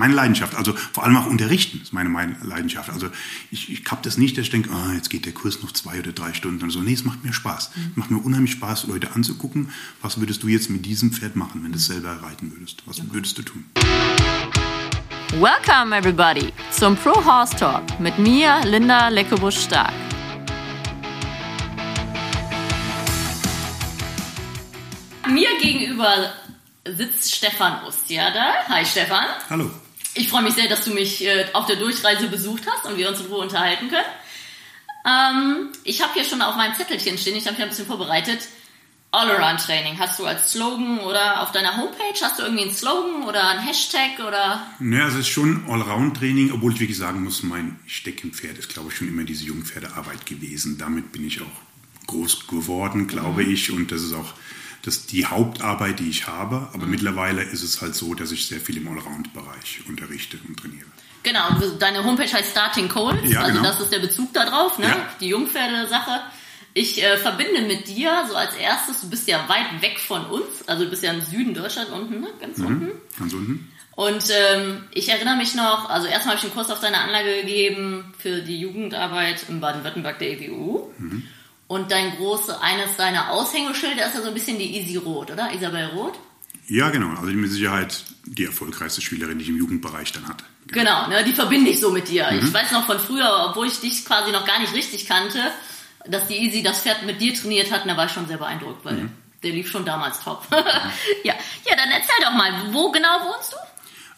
meine Leidenschaft. Also vor allem auch unterrichten ist meine, meine Leidenschaft. Also ich, ich habe das nicht, dass ich denke, oh, jetzt geht der Kurs noch zwei oder drei Stunden und so. Nee, es macht mir Spaß. Mhm. Es macht mir unheimlich Spaß, Leute anzugucken. Was würdest du jetzt mit diesem Pferd machen, wenn du es selber reiten würdest? Was würdest du tun? Welcome everybody zum Pro Horse Talk mit mir, Linda Leckebusch-Stark. Mir gegenüber sitzt Stefan Ostiada. Hi Stefan. Hallo. Ich freue mich sehr, dass du mich äh, auf der Durchreise besucht hast und wir uns in Ruhe unterhalten können. Ähm, ich habe hier schon auf meinem Zettelchen stehen, ich habe hier ein bisschen vorbereitet. All-Around-Training hast du als Slogan oder auf deiner Homepage hast du irgendwie einen Slogan oder einen Hashtag oder? Naja, es ist schon Allround-Training, obwohl ich wirklich sagen muss, mein Steckenpferd ist, glaube ich, schon immer diese Jungpferdearbeit gewesen. Damit bin ich auch groß geworden, glaube mhm. ich, und das ist auch das ist die Hauptarbeit, die ich habe. Aber mhm. mittlerweile ist es halt so, dass ich sehr viel im Allround-Bereich unterrichte und trainiere. Genau, deine Homepage heißt Starting Coles, ja, also genau. das ist der Bezug darauf, ne? Ja. die Jungpferde-Sache. Ich äh, verbinde mit dir so als erstes, du bist ja weit weg von uns, also du bist ja im Süden Deutschland unten, ne? ganz mhm, unten. Ganz unten. Und ähm, ich erinnere mich noch, also erstmal habe ich einen Kurs auf deine Anlage gegeben für die Jugendarbeit im Baden-Württemberg der EWU. Mhm. Und dein große, eines deiner Aushängeschilder ist ja so ein bisschen die Easy Roth, oder? Isabel Roth? Ja, genau. Also mit Sicherheit die erfolgreichste Spielerin, die ich im Jugendbereich dann hatte. Genau, genau ne, die verbinde ich so mit dir. Mhm. Ich weiß noch von früher, obwohl ich dich quasi noch gar nicht richtig kannte, dass die Easy das Pferd mit dir trainiert hat, da war ich schon sehr beeindruckt, weil mhm. der lief schon damals top. ja. ja, dann erzähl doch mal, wo genau wohnst du?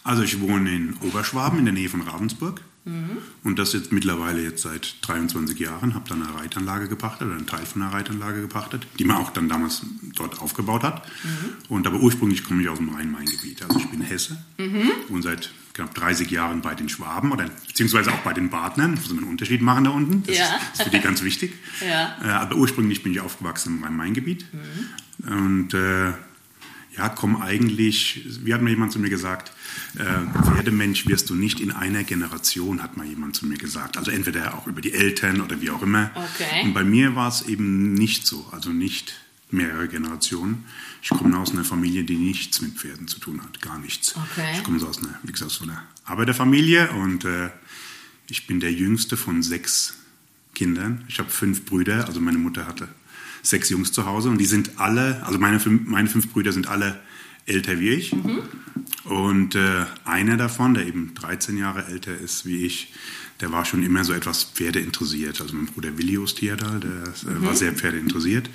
Also ich wohne in Oberschwaben in der Nähe von Ravensburg. Mhm. Und das jetzt mittlerweile jetzt seit 23 Jahren, habe dann eine Reitanlage gepachtet oder einen Teil von einer Reitanlage gepachtet, die man auch dann damals dort aufgebaut hat. Mhm. Und aber ursprünglich komme ich aus dem Rhein-Main-Gebiet. Also ich bin Hesse mhm. und seit knapp 30 Jahren bei den Schwaben oder beziehungsweise auch bei den Partnern. Muss man einen Unterschied machen da unten. Das, ja. ist, ist für die ganz wichtig. ja. Äh, aber ursprünglich bin ich aufgewachsen im Rhein-Main-Gebiet. Mhm. Und äh, ja, komm eigentlich, wie hat mir jemand zu mir gesagt, äh, Pferdemensch wirst du nicht in einer Generation, hat mal jemand zu mir gesagt. Also entweder auch über die Eltern oder wie auch immer. Okay. Und bei mir war es eben nicht so, also nicht mehrere Generationen. Ich komme aus einer Familie, die nichts mit Pferden zu tun hat, gar nichts. Okay. Ich komme so aus einer, wie gesagt, aus einer Arbeiterfamilie und äh, ich bin der jüngste von sechs Kindern. Ich habe fünf Brüder, also meine Mutter hatte sechs Jungs zu Hause und die sind alle, also meine, meine fünf Brüder sind alle älter wie ich. Mhm. Und äh, einer davon, der eben 13 Jahre älter ist wie ich, der war schon immer so etwas Pferde interessiert. Also mein Bruder Willi Ostierdal, der äh, mhm. war sehr Pferde interessiert.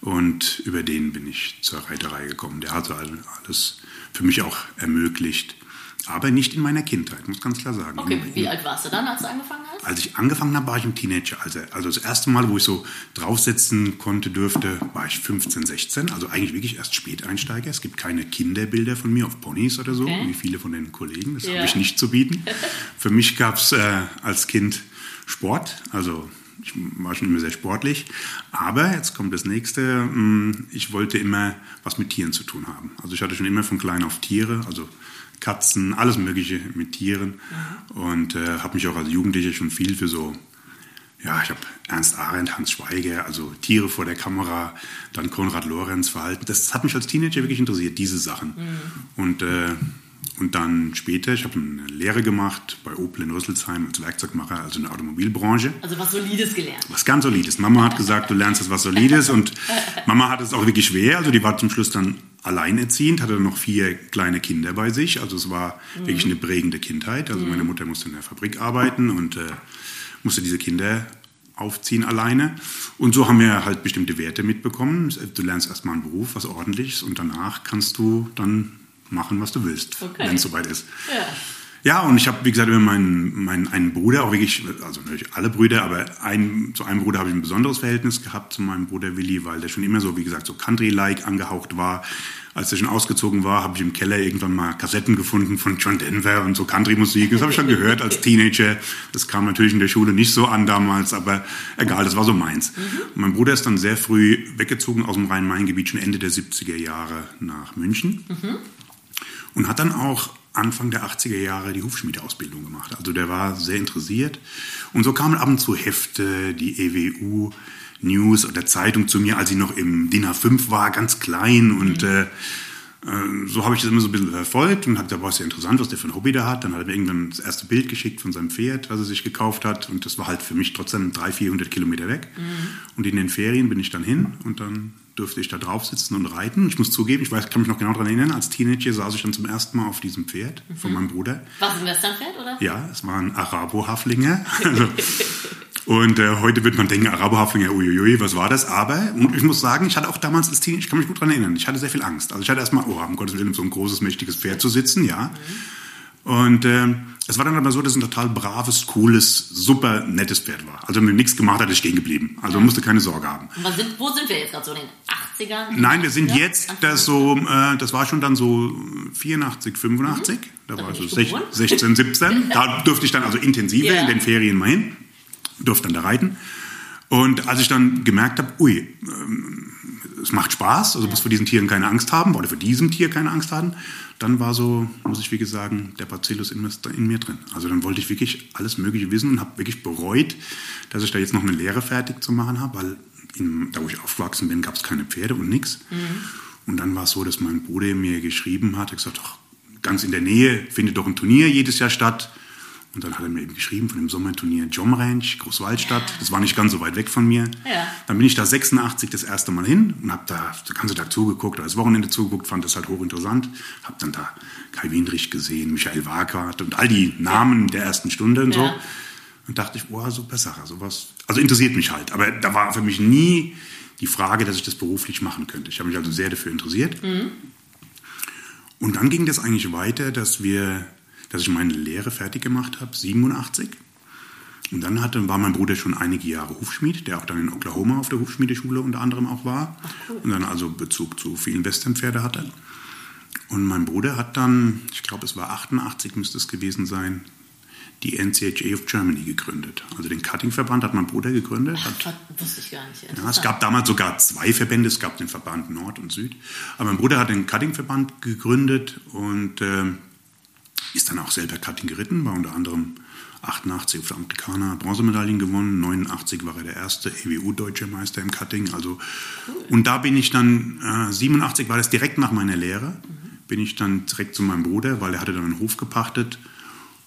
Und über den bin ich zur Reiterei gekommen. Der hat so alles für mich auch ermöglicht, aber nicht in meiner Kindheit, muss ganz klar sagen. Okay, wie alt warst du dann, als du angefangen hast? Als ich angefangen habe, war ich im Teenager. Also, also das erste Mal, wo ich so draufsetzen konnte, dürfte, war ich 15, 16. Also eigentlich wirklich erst Späteinsteiger. Es gibt keine Kinderbilder von mir auf Ponys oder so, okay. wie viele von den Kollegen. Das ja. habe ich nicht zu bieten. Für mich gab es äh, als Kind Sport, also ich war schon immer sehr sportlich. Aber jetzt kommt das nächste. Hm, ich wollte immer was mit Tieren zu tun haben. Also ich hatte schon immer von klein auf Tiere, also Katzen, alles Mögliche mit Tieren. Mhm. Und äh, habe mich auch als Jugendlicher schon viel für so, ja, ich habe Ernst Arendt, Hans Schweiger, also Tiere vor der Kamera, dann Konrad Lorenz Verhalten. Das hat mich als Teenager wirklich interessiert, diese Sachen. Mhm. Und äh, und dann später, ich habe eine Lehre gemacht bei Opel in Rüsselsheim als Werkzeugmacher, also in der Automobilbranche. Also was Solides gelernt. Was ganz Solides. Mama hat gesagt, du lernst jetzt was Solides und Mama hat es auch wirklich schwer. Also die war zum Schluss dann alleinerziehend, hatte noch vier kleine Kinder bei sich. Also es war mhm. wirklich eine prägende Kindheit. Also mhm. meine Mutter musste in der Fabrik arbeiten und äh, musste diese Kinder aufziehen alleine. Und so haben wir halt bestimmte Werte mitbekommen. Du lernst erstmal einen Beruf, was ordentliches und danach kannst du dann machen, was du willst, okay. wenn es soweit ist. Ja. Ja, und ich habe, wie gesagt, immer meinen, meinen einen Bruder, auch wirklich, also natürlich alle Brüder, aber ein, zu einem Bruder habe ich ein besonderes Verhältnis gehabt, zu meinem Bruder Willi, weil der schon immer so, wie gesagt, so Country-like angehaucht war. Als er schon ausgezogen war, habe ich im Keller irgendwann mal Kassetten gefunden von John Denver und so Country-Musik. Das habe ich schon gehört als Teenager. Das kam natürlich in der Schule nicht so an damals, aber egal, das war so meins. Mhm. Und mein Bruder ist dann sehr früh weggezogen aus dem Rhein-Main-Gebiet, schon Ende der 70er Jahre nach München. Mhm und hat dann auch Anfang der 80er Jahre die Hufschmiedeausbildung gemacht. Also der war sehr interessiert. Und so kamen ab und zu Hefte, die EWU News oder Zeitung zu mir, als ich noch im DIN A5 war, ganz klein. Und mhm. äh, äh, so habe ich das immer so ein bisschen verfolgt und habe da war es ja interessant, was der für ein Hobby da hat. Dann hat er mir irgendwann das erste Bild geschickt von seinem Pferd, was er sich gekauft hat. Und das war halt für mich trotzdem 300, 400 Kilometer weg. Mhm. Und in den Ferien bin ich dann hin und dann durfte ich da drauf sitzen und reiten. Ich muss zugeben, ich weiß, kann mich noch genau daran erinnern, als Teenager saß ich dann zum ersten Mal auf diesem Pferd mhm. von meinem Bruder. War es ein Westernpferd, oder? Ja, es war ein Arabo-Haflinger. Also, und äh, heute wird man denken, Araberhaflinger, uiuiui, was war das? Aber ich muss sagen, ich hatte auch damals als Teenie, ich kann mich gut daran erinnern, ich hatte sehr viel Angst. Also ich hatte erstmal, oh, um Gottes Willen, so ein großes, mächtiges Pferd zu sitzen, ja. Mhm. Und äh, es war dann aber so, dass es ein total braves, cooles, super nettes Pferd war. Also wenn man nichts gemacht hat, ist stehen geblieben. Also man musste keine Sorge haben. Sind, wo sind wir jetzt gerade so in den 80ern? Nein, wir sind jetzt, das so, äh, das war schon dann so 84, 85. Mhm. Da, war ich so 16, 17. da durfte ich dann also intensiver ja. in den Ferien mal hin durfte dann da reiten. Und als ich dann gemerkt habe, ui, ähm, es macht Spaß, also muss vor diesen Tieren keine Angst haben oder vor diesem Tier keine Angst haben, dann war so, muss ich wirklich sagen, der Bacillus in, in mir drin. Also dann wollte ich wirklich alles Mögliche wissen und habe wirklich bereut, dass ich da jetzt noch eine Lehre fertig zu machen habe, weil in, da, wo ich aufgewachsen bin, gab es keine Pferde und nichts. Mhm. Und dann war es so, dass mein Bruder mir geschrieben hat, er gesagt, ach, ganz in der Nähe findet doch ein Turnier jedes Jahr statt und dann hat er mir eben geschrieben von dem Sommerturnier Jom Ranch, Großwaldstadt. Ja. Das war nicht ganz so weit weg von mir. Ja. Dann bin ich da 86 das erste Mal hin und habe da den ganzen Tag zugeguckt, das Wochenende zugeguckt, fand das halt hochinteressant. Habe dann da Kai Wienrich gesehen, Michael Wagert und all die Namen ja. der ersten Stunde und so. Und dachte ich, boah, super Sache, sowas. Also interessiert mich halt. Aber da war für mich nie die Frage, dass ich das beruflich machen könnte. Ich habe mich also sehr dafür interessiert. Mhm. Und dann ging das eigentlich weiter, dass wir dass ich meine Lehre fertig gemacht habe, 87. Und dann hatte, war mein Bruder schon einige Jahre Hufschmied, der auch dann in Oklahoma auf der Hufschmiedeschule unter anderem auch war. Cool. Und dann also Bezug zu vielen Westernpferde hatte. Und mein Bruder hat dann, ich glaube es war 88 müsste es gewesen sein, die NCHA of Germany gegründet. Also den Cutting-Verband hat mein Bruder gegründet. Ach, hat, wusste ich gar nicht. Ja, es gab damals sogar zwei Verbände. Es gab den Verband Nord und Süd. Aber mein Bruder hat den Cutting-Verband gegründet und äh, ist dann auch selber Cutting geritten, war unter anderem 88 auf der Amerikaner Bronzemedaillen gewonnen, 89 war er der erste EWU-Deutsche Meister im Cutting. Also. Und da bin ich dann, äh, 87 war das direkt nach meiner Lehre, mhm. bin ich dann direkt zu meinem Bruder, weil er hatte dann einen Hof gepachtet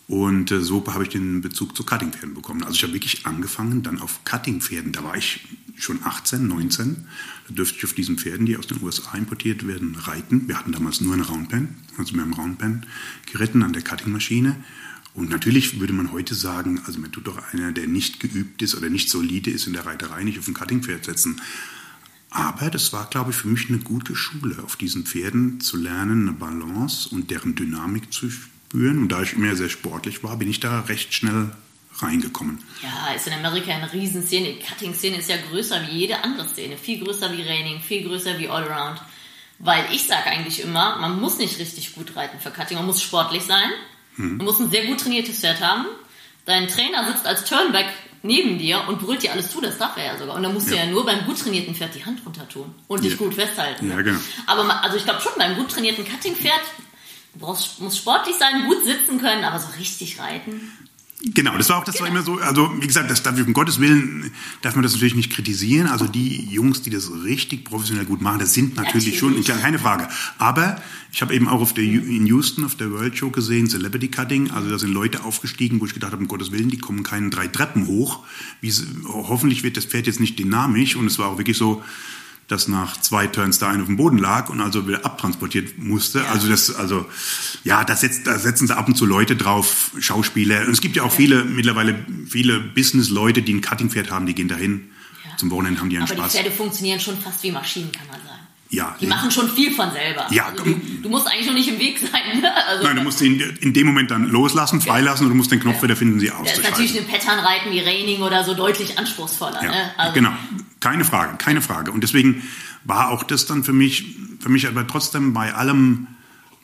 und äh, so habe ich den Bezug zu Cuttingpferden bekommen. Also ich habe wirklich angefangen dann auf Cuttingpferden. Da war ich schon 18, 19. Da dürfte ich auf diesen Pferden, die aus den USA importiert werden, reiten. Wir hatten damals nur eine Roundpen, also wir haben Roundpen geritten an der Cuttingmaschine. Und natürlich würde man heute sagen, also man tut doch einer, der nicht geübt ist oder nicht solide ist in der Reiterei, nicht auf ein Cuttingpferd setzen. Aber das war, glaube ich, für mich eine gute Schule, auf diesen Pferden zu lernen, eine Balance und deren Dynamik zu spüren. Und da ich immer sehr sportlich war, bin ich da recht schnell reingekommen. Ja, ist in Amerika eine Riesenszene. Die Cutting-Szene ist ja größer wie jede andere Szene. Viel größer wie Raining, viel größer wie Allround. Weil ich sage eigentlich immer, man muss nicht richtig gut reiten für Cutting. Man muss sportlich sein. Hm. Man muss ein sehr gut trainiertes Pferd haben. Dein Trainer sitzt als Turnback neben dir und brüllt dir alles zu, das darf er ja sogar. Und dann musst ja. du ja nur beim gut trainierten Pferd die Hand runter tun und dich ja. gut festhalten. Ja, genau. Aber also ich glaube schon, beim gut trainierten Cutting-Pferd Du brauchst, musst sportlich sein, gut sitzen können, aber so richtig reiten. Genau, das war auch, das genau. war immer so, also wie gesagt, das darf, um Gottes Willen darf man das natürlich nicht kritisieren. Also die Jungs, die das richtig professionell gut machen, das sind natürlich, natürlich. schon, keine Frage. Aber ich habe eben auch auf der, in Houston auf der World Show gesehen, Celebrity Cutting, also da sind Leute aufgestiegen, wo ich gedacht habe, um Gottes Willen, die kommen keinen drei Treppen hoch. Wie, hoffentlich wird das Pferd jetzt nicht dynamisch und es war auch wirklich so, dass nach zwei Turns da einer auf dem Boden lag und also wieder abtransportiert musste. Ja. Also das, also ja, da, setzt, da setzen sie ab und zu Leute drauf, Schauspieler. Und es gibt ja auch ja. viele mittlerweile viele Business-Leute, die ein Cuttingpferd haben, die gehen dahin. Ja. Zum Wochenende haben die einen Aber Spaß. Die Pferde funktionieren schon fast wie Maschinen, kann man sagen. Ja. Die machen schon viel von selber. Ja. Also du, du, musst eigentlich noch nicht im Weg sein. Ne? Also Nein, du musst ihn in dem Moment dann loslassen, freilassen und du musst den Knopf wieder finden, sie auszuschalten. Das ist natürlich ein Patternreiten wie Raining oder so deutlich anspruchsvoller. Ne? Also genau, keine Frage, keine Frage. Und deswegen war auch das dann für mich, für mich aber trotzdem bei allem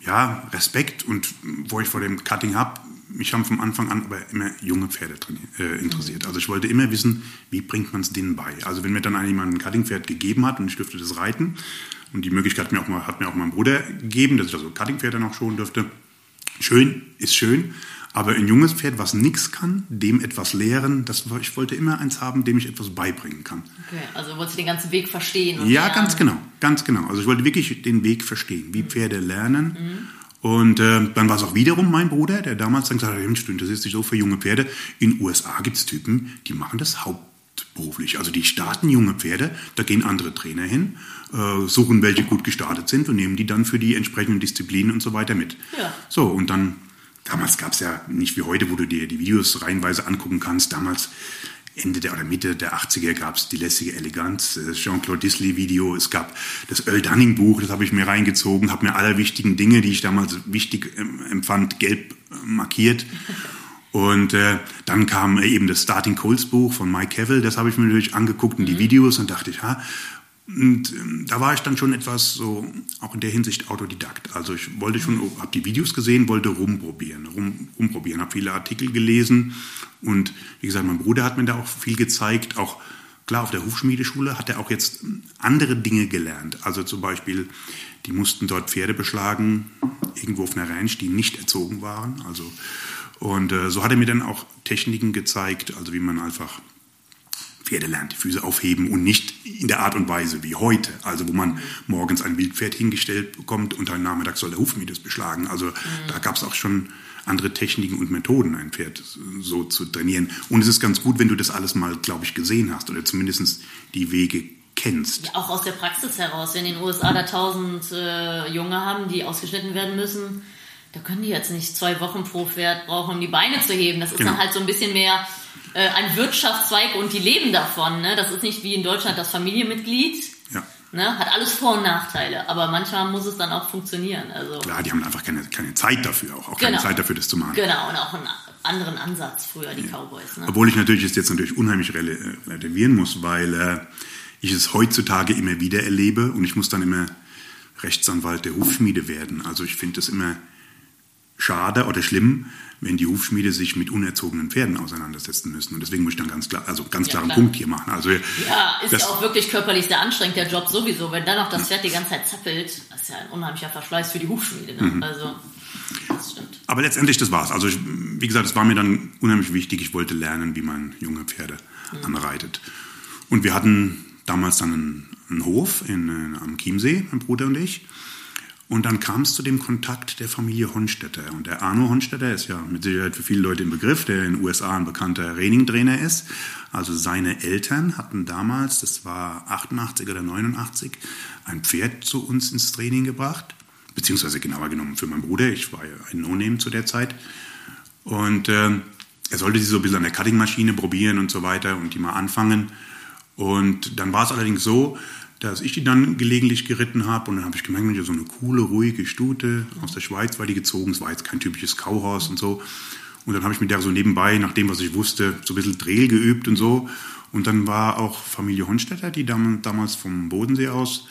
ja, Respekt und wo ich vor dem Cutting habe, mich haben vom Anfang an aber immer junge Pferde äh, interessiert. Also ich wollte immer wissen, wie bringt man es denen bei. Also wenn mir dann jemand ein Cuttingpferd gegeben hat und ich dürfte das reiten und die Möglichkeit hat mir auch, mal, hat mir auch mein Bruder gegeben, dass ich also Cuttingpferde noch schonen dürfte. Schön, ist schön, Aber ein junges Pferd, was nichts kann, dem etwas lehren, das, ich wollte immer eins haben, dem ich etwas beibringen kann. Okay, also wolltest du den ganzen Weg verstehen? ja, lernen. ganz genau, ganz genau. Also ich wollte wirklich den Weg verstehen, wie Pferde lernen. Mhm. Und äh, dann war es auch wiederum mein Bruder, der damals dann gesagt hat, Mensch, du interessierst dich so für junge Pferde. In den USA gibt es Typen, die machen das hauptberuflich. Also die starten junge Pferde, da gehen andere Trainer hin, äh, suchen welche gut gestartet sind und nehmen die dann für die entsprechenden Disziplinen und so weiter mit. Ja. So, und dann, damals gab es ja nicht wie heute, wo du dir die Videos reihenweise angucken kannst. Damals Ende der oder Mitte der 80er gab es die lässige Eleganz, das Jean-Claude Disley Video, es gab das Earl Dunning Buch, das habe ich mir reingezogen, habe mir alle wichtigen Dinge, die ich damals wichtig ähm, empfand, gelb äh, markiert. Und äh, dann kam eben das Starting Coles Buch von Mike Cavill, das habe ich mir natürlich angeguckt und die mhm. Videos und dachte ich, ha, und ähm, da war ich dann schon etwas so, auch in der Hinsicht Autodidakt. Also ich wollte schon, habe die Videos gesehen, wollte rumprobieren, rum, rumprobieren, habe viele Artikel gelesen und wie gesagt, mein Bruder hat mir da auch viel gezeigt, auch klar auf der Hufschmiedeschule hat er auch jetzt andere Dinge gelernt. Also zum Beispiel, die mussten dort Pferde beschlagen, irgendwo auf einer Ranch, die nicht erzogen waren. Also und äh, so hat er mir dann auch Techniken gezeigt, also wie man einfach Pferde lernt, die Füße aufheben und nicht in der Art und Weise wie heute, also wo man morgens ein Wildpferd hingestellt bekommt und dann nachmittags soll der Hufmiedes beschlagen. Also mhm. da gab es auch schon andere Techniken und Methoden, ein Pferd so zu trainieren. Und es ist ganz gut, wenn du das alles mal, glaube ich, gesehen hast oder zumindest die Wege kennst. Ja, auch aus der Praxis heraus. Wenn in den USA da tausend äh, Junge haben, die ausgeschnitten werden müssen, da können die jetzt nicht zwei Wochen pro Pferd brauchen, um die Beine zu heben. Das ist genau. dann halt so ein bisschen mehr äh, ein Wirtschaftszweig und die leben davon. Ne? Das ist nicht wie in Deutschland das Familienmitglied. Ja. Ne? Hat alles Vor- und Nachteile, aber manchmal muss es dann auch funktionieren. Also Klar, die haben einfach keine, keine Zeit dafür, auch, auch keine genau. Zeit dafür, das zu machen. Genau, und auch einen anderen Ansatz früher, die ja. Cowboys. Ne? Obwohl ich natürlich es jetzt natürlich unheimlich äh, relativieren muss, weil äh, ich es heutzutage immer wieder erlebe und ich muss dann immer Rechtsanwalt der Hufschmiede werden. Also ich finde es immer schade oder schlimm, wenn die Hufschmiede sich mit unerzogenen Pferden auseinandersetzen müssen. Und deswegen muss ich dann ganz klar, also ganz ja, klaren klar. Punkt hier machen. Also, ja, ist ja auch wirklich körperlich sehr anstrengend, der Job sowieso. Wenn dann noch das Pferd die ganze Zeit zappelt, das ist ja ein unheimlicher Verschleiß für die Hufschmiede. Ne? Mhm. Also, das stimmt. Aber letztendlich, das war's. Also, ich, wie gesagt, es war mir dann unheimlich wichtig. Ich wollte lernen, wie man junge Pferde mhm. anreitet. Und wir hatten damals dann einen, einen Hof in, in, am Chiemsee, mein Bruder und ich. Und dann kam es zu dem Kontakt der Familie Honstetter. Und der Arno Honstetter ist ja mit Sicherheit für viele Leute im Begriff, der in den USA ein bekannter Reining-Trainer ist. Also seine Eltern hatten damals, das war 88 oder 89, ein Pferd zu uns ins Training gebracht. Beziehungsweise genauer genommen für meinen Bruder. Ich war ja ein No-Name zu der Zeit. Und äh, er sollte sie so ein bisschen an der Cutting-Maschine probieren und so weiter und die mal anfangen. Und dann war es allerdings so, dass ich die dann gelegentlich geritten habe. Und dann habe ich gemerkt, Mensch, so eine coole, ruhige Stute aus der Schweiz war die gezogen. Es war jetzt kein typisches Kauhaus und so. Und dann habe ich mit der so nebenbei, nach dem, was ich wusste, so ein bisschen Dreh geübt und so. Und dann war auch Familie Honstetter, die damals vom Bodensee aus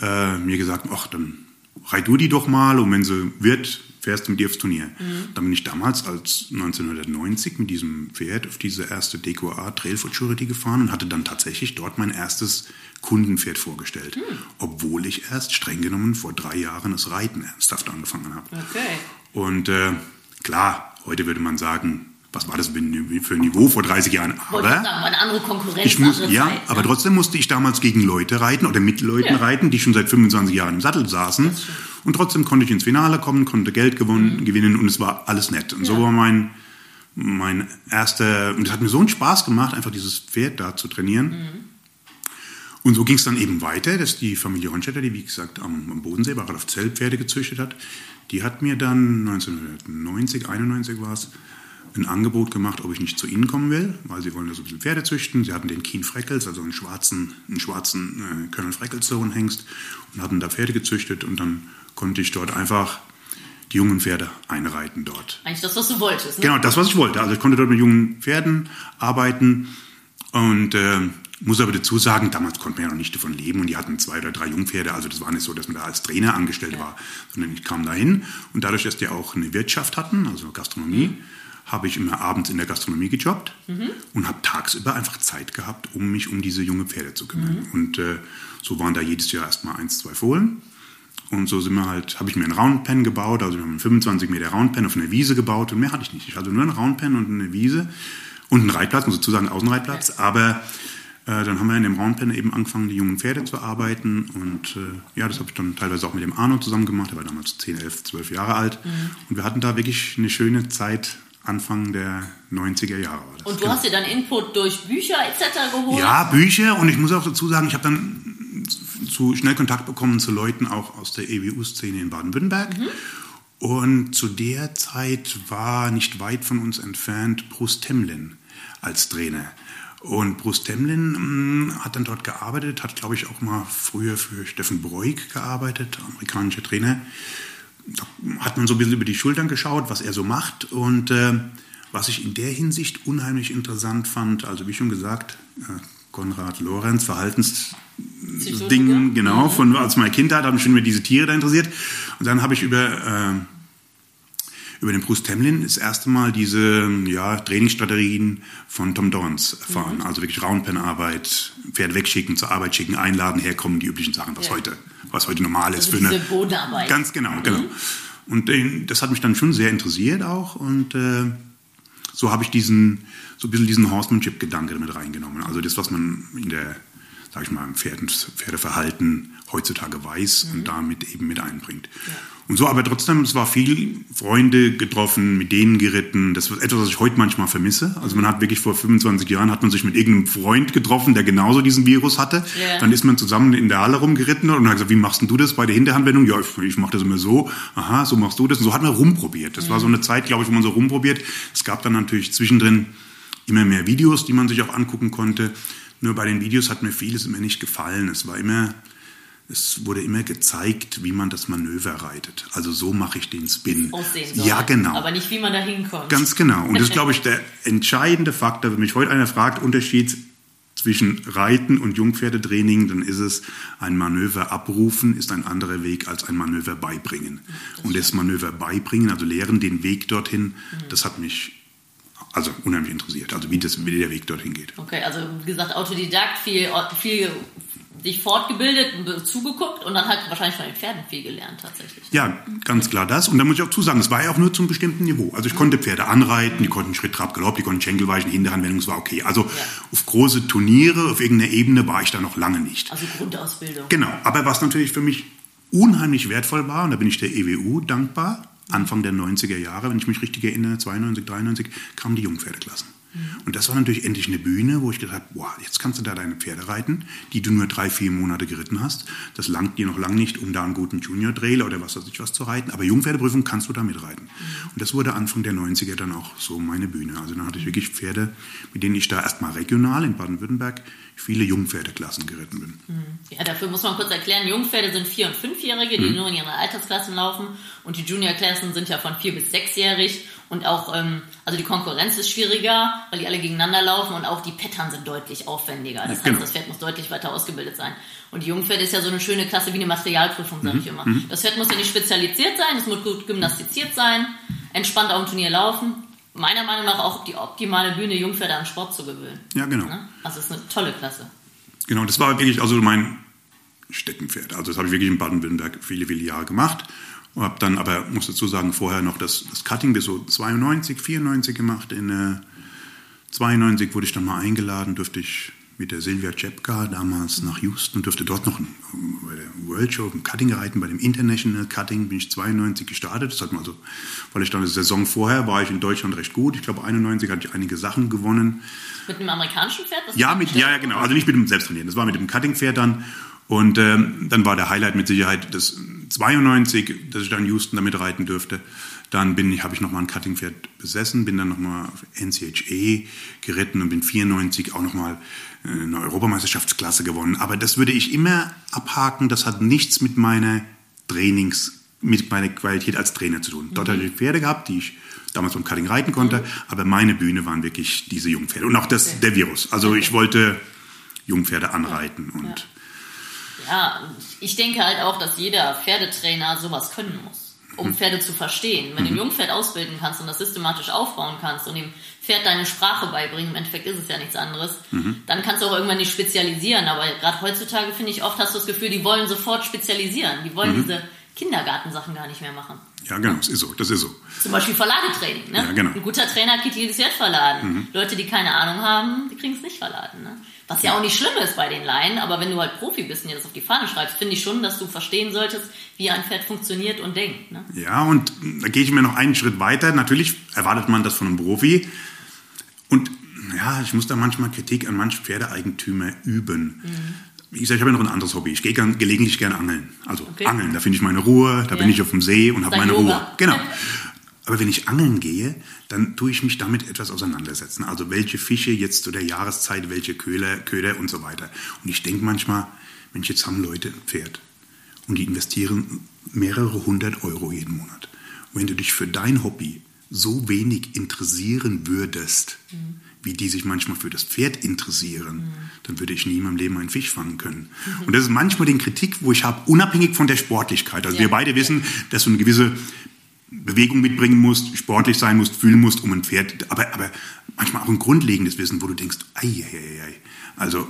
äh, mir gesagt, ach, dann reit du die doch mal und wenn sie wird, fährst du mit dir aufs Turnier. Mhm. Dann bin ich damals als 1990 mit diesem Pferd auf diese erste DQA Trail Futurity gefahren und hatte dann tatsächlich dort mein erstes Kundenpferd vorgestellt, mhm. obwohl ich erst streng genommen vor drei Jahren das Reiten ernsthaft angefangen habe. Okay. Und äh, klar, heute würde man sagen, was war das für ein Niveau vor 30 Jahren? Aber sagen, eine andere Konkurrenz. Ich muss, ja, Zeit, aber ne? trotzdem musste ich damals gegen Leute reiten oder mit Leuten ja. reiten, die schon seit 25 Jahren im Sattel saßen. Und trotzdem konnte ich ins Finale kommen, konnte Geld gewonnen, mhm. gewinnen und es war alles nett. Und ja. so war mein, mein erster, und es hat mir so einen Spaß gemacht, einfach dieses Pferd da zu trainieren. Mhm. Und so ging es dann eben weiter, dass die Familie Honstetter, die wie gesagt am, am Bodensee war, auf Zeltpferde gezüchtet hat, die hat mir dann 1990, 91 war es, ein Angebot gemacht, ob ich nicht zu ihnen kommen will, weil sie wollen ja so ein bisschen Pferde züchten. Sie hatten den Keen Freckles, also einen schwarzen, einen schwarzen äh, Colonel Freckles so einen Hengst und hatten da Pferde gezüchtet und dann konnte ich dort einfach die jungen Pferde einreiten dort. Eigentlich das, was du wolltest. Ne? Genau, das, was ich wollte. Also ich konnte dort mit jungen Pferden arbeiten und äh, muss aber dazu sagen, damals konnte man ja noch nicht davon leben und die hatten zwei oder drei Jungpferde. Also das war nicht so, dass man da als Trainer angestellt ja. war, sondern ich kam dahin und dadurch, dass die auch eine Wirtschaft hatten, also Gastronomie, mhm habe ich immer abends in der Gastronomie gejobbt mhm. und habe tagsüber einfach Zeit gehabt, um mich um diese junge Pferde zu kümmern. Mhm. Und äh, so waren da jedes Jahr erstmal eins, zwei Fohlen. Und so sind wir halt, habe ich mir einen Roundpen gebaut, also wir haben einen 25 Meter Roundpen auf einer Wiese gebaut und mehr hatte ich nicht. Ich hatte nur einen Roundpen und eine Wiese und einen Reitplatz, also sozusagen einen Außenreitplatz. Aber äh, dann haben wir in dem Roundpen eben angefangen, die jungen Pferde zu arbeiten. Und äh, ja, das habe ich dann teilweise auch mit dem Arno zusammen gemacht. Der war damals 10, 11, 12 Jahre alt. Mhm. Und wir hatten da wirklich eine schöne Zeit Anfang der 90er Jahre. und du genau. hast dir dann Input durch Bücher etc. geholt? Ja, Bücher. Und ich muss auch dazu sagen, ich habe dann zu schnell Kontakt bekommen zu Leuten auch aus der EWU-Szene in Baden-Württemberg. Mhm. Und zu der Zeit war nicht weit von uns entfernt Bruce Temlin als Trainer. Und Bruce Temlin hm, hat dann dort gearbeitet, hat, glaube ich, auch mal früher für Steffen Broik gearbeitet, amerikanischer Trainer. Da hat man so ein bisschen über die Schultern geschaut, was er so macht. Und äh, was ich in der Hinsicht unheimlich interessant fand, also wie schon gesagt, äh, Konrad Lorenz, Verhaltensdingen, genau, mhm. von als meine Kindheit habe ich schon über diese Tiere da interessiert. Und dann habe ich über, äh, über den Bruce Temlin das erste Mal diese ja, Trainingsstrategien von Tom Dorns erfahren. Mhm. Also wirklich Roundpen-Arbeit, Pferd wegschicken, zur Arbeit schicken, einladen, herkommen, die üblichen Sachen, was, ja. heute, was heute normal ist. Also für diese eine, Bodenarbeit. Ganz genau, genau. Mhm. Und äh, das hat mich dann schon sehr interessiert auch und äh, so habe ich diesen, so ein bisschen diesen Horsemanship-Gedanke mit reingenommen. Also das, was man in der, sag ich mal, im Pferdeverhalten heutzutage weiß mhm. und damit eben mit einbringt. Ja. Und so, aber trotzdem, es war viel Freunde getroffen, mit denen geritten. Das ist etwas, was ich heute manchmal vermisse. Also man hat wirklich vor 25 Jahren hat man sich mit irgendeinem Freund getroffen, der genauso diesen Virus hatte. Yeah. Dann ist man zusammen in der Halle rumgeritten und hat gesagt, wie machst du das bei der Hinterhandwendung? Ja, ich, ich mache das immer so. Aha, so machst du das. Und so hat man rumprobiert. Das mhm. war so eine Zeit, glaube ich, wo man so rumprobiert. Es gab dann natürlich zwischendrin immer mehr Videos, die man sich auch angucken konnte. Nur bei den Videos hat mir vieles immer nicht gefallen. Es war immer es wurde immer gezeigt, wie man das Manöver reitet. Also so mache ich den Spin. Aussehen soll. Ja, genau. Aber nicht, wie man da hinkommt. Ganz genau. Und das ist, glaube ich, der entscheidende Faktor. Wenn mich heute einer fragt, Unterschied zwischen Reiten und Jungpferdetraining, dann ist es ein Manöver abrufen, ist ein anderer Weg als ein Manöver beibringen. Das und das Manöver beibringen, also lehren den Weg dorhin, mhm. das hat mich also unheimlich interessiert, also wie, das, wie der Weg dorthin geht. Okay, also wie gesagt, Autodidakt, viel, viel sich fortgebildet und zugeguckt und dann halt wahrscheinlich von den Pferden viel gelernt tatsächlich. Ja, ganz klar das. Und da muss ich auch zusagen, es war ja auch nur zum bestimmten Niveau. Also ich mhm. konnte Pferde anreiten, die konnten Schritt, Trab, Galopp, die konnten Schenkelweichen, Hinterhandwendung, es war okay. Also ja. auf große Turniere, auf irgendeiner Ebene war ich da noch lange nicht. Also Grundausbildung. Genau. Aber was natürlich für mich unheimlich wertvoll war, und da bin ich der EWU dankbar, Anfang der 90er Jahre, wenn ich mich richtig erinnere, 92, 93, kamen die Jungpferdeklassen. Und das war natürlich endlich eine Bühne, wo ich gedacht habe, boah, jetzt kannst du da deine Pferde reiten, die du nur drei, vier Monate geritten hast. Das langt dir noch lange nicht, um da einen guten Junior-Trailer oder was weiß ich was zu reiten. Aber Jungpferdeprüfung kannst du da mitreiten. Mhm. Und das wurde Anfang der 90er dann auch so meine Bühne. Also dann hatte ich wirklich Pferde, mit denen ich da erstmal regional in Baden-Württemberg viele Jungpferdeklassen geritten bin. Mhm. Ja, dafür muss man kurz erklären, Jungpferde sind vier- und fünfjährige, die mhm. nur in ihren Altersklassen laufen. Und die Juniorklassen sind ja von vier bis sechsjährig. Und auch, ähm, also die Konkurrenz ist schwieriger, weil die alle gegeneinander laufen und auch die Pattern sind deutlich aufwendiger. Das heißt, genau. das Pferd muss deutlich weiter ausgebildet sein. Und die Jungpferde ist ja so eine schöne Klasse wie eine Materialprüfung, sage mhm. ich immer. Mhm. Das Pferd muss ja nicht spezialisiert sein, es muss gut gymnastiziert sein, entspannt auf dem Turnier laufen. Meiner Meinung nach auch die optimale Bühne, Jungpferde an Sport zu gewöhnen. Ja, genau. Ne? Also es ist eine tolle Klasse. Genau, das war wirklich also mein Steckenpferd. Also das habe ich wirklich in Baden-Württemberg viele, viele Jahre gemacht. Und habe dann aber, muss dazu sagen, vorher noch das, das Cutting bis so 92, 94 gemacht. In äh, 92 wurde ich dann mal eingeladen, durfte ich mit der Silvia Czepka damals nach Houston durfte dort noch bei der World Show im Cutting reiten. Bei dem International Cutting bin ich 92 gestartet. Das hat man also, weil ich dann eine Saison vorher war ich in Deutschland recht gut. Ich glaube 91 hatte ich einige Sachen gewonnen. Mit einem amerikanischen Pferd? Ja, mit, ja, ja, genau. Also nicht mit dem Selbsttrainieren. Das war mit dem Cutting-Pferd dann. Und ähm, dann war der Highlight mit Sicherheit das 92, dass ich dann Houston damit reiten dürfte. Dann bin ich, habe ich nochmal ein Cuttingpferd besessen, bin dann nochmal auf NCHA geritten und bin 94 auch nochmal äh, eine Europameisterschaftsklasse gewonnen. Aber das würde ich immer abhaken. Das hat nichts mit meiner Trainings, mit meiner Qualität als Trainer zu tun. Dort mhm. hatte ich Pferde gehabt, die ich damals beim Cutting reiten konnte. Mhm. Aber meine Bühne waren wirklich diese Jungpferde. Und auch das, okay. der Virus. Also okay. ich wollte Jungpferde anreiten und ja ja, ich denke halt auch, dass jeder Pferdetrainer sowas können muss, um mhm. Pferde zu verstehen. Wenn du ein mhm. Jungpferd ausbilden kannst und das systematisch aufbauen kannst und dem Pferd deine Sprache beibringen, im Endeffekt ist es ja nichts anderes, mhm. dann kannst du auch irgendwann nicht spezialisieren. Aber gerade heutzutage finde ich oft, hast du das Gefühl, die wollen sofort spezialisieren. Die wollen mhm. diese Kindergartensachen gar nicht mehr machen. Ja, genau, das ist so, das ist so. Zum Beispiel Verladetraining. Ne? Ja, genau. Ein guter Trainer kriegt jedes Pferd verladen. Leute, die keine Ahnung haben, die kriegen es nicht verladen. Ne? Was ja auch nicht schlimm ist bei den Laien, aber wenn du halt Profi bist und dir das auf die Fahne schreibst, finde ich schon, dass du verstehen solltest, wie ein Pferd funktioniert und denkt. Ne? Ja, und da gehe ich mir noch einen Schritt weiter. Natürlich erwartet man das von einem Profi. Und ja, ich muss da manchmal Kritik an manchen Pferdeeigentümer üben. Wie gesagt, ich habe ja noch ein anderes Hobby. Ich gehe gelegentlich gerne angeln. Also Okay. angeln, da finde ich meine Ruhe, da Ja. bin ich auf dem See und habe meine Yoga. Ruhe. Genau. Aber wenn ich angeln gehe, dann tue ich mich damit etwas auseinandersetzen. Also welche Fische jetzt zu der Jahreszeit, welche Köder, Köder und so weiter. Und ich denke manchmal, Mensch, jetzt haben Leute ein Pferd und die investieren mehrere hundert Euro jeden Monat. Und wenn du dich für dein Hobby so wenig interessieren würdest, wie die sich manchmal für das Pferd interessieren, dann würde ich nie in meinem Leben einen Fisch fangen können. Und das ist manchmal die Kritik, wo ich habe, unabhängig von der Sportlichkeit. Also Ja. wir beide wissen, dass du eine gewisse Bewegung mitbringen musst, sportlich sein musst, fühlen musst, um ein Pferd, aber, aber manchmal auch ein grundlegendes Wissen, wo du denkst, ei, ei, ei, ei. Also,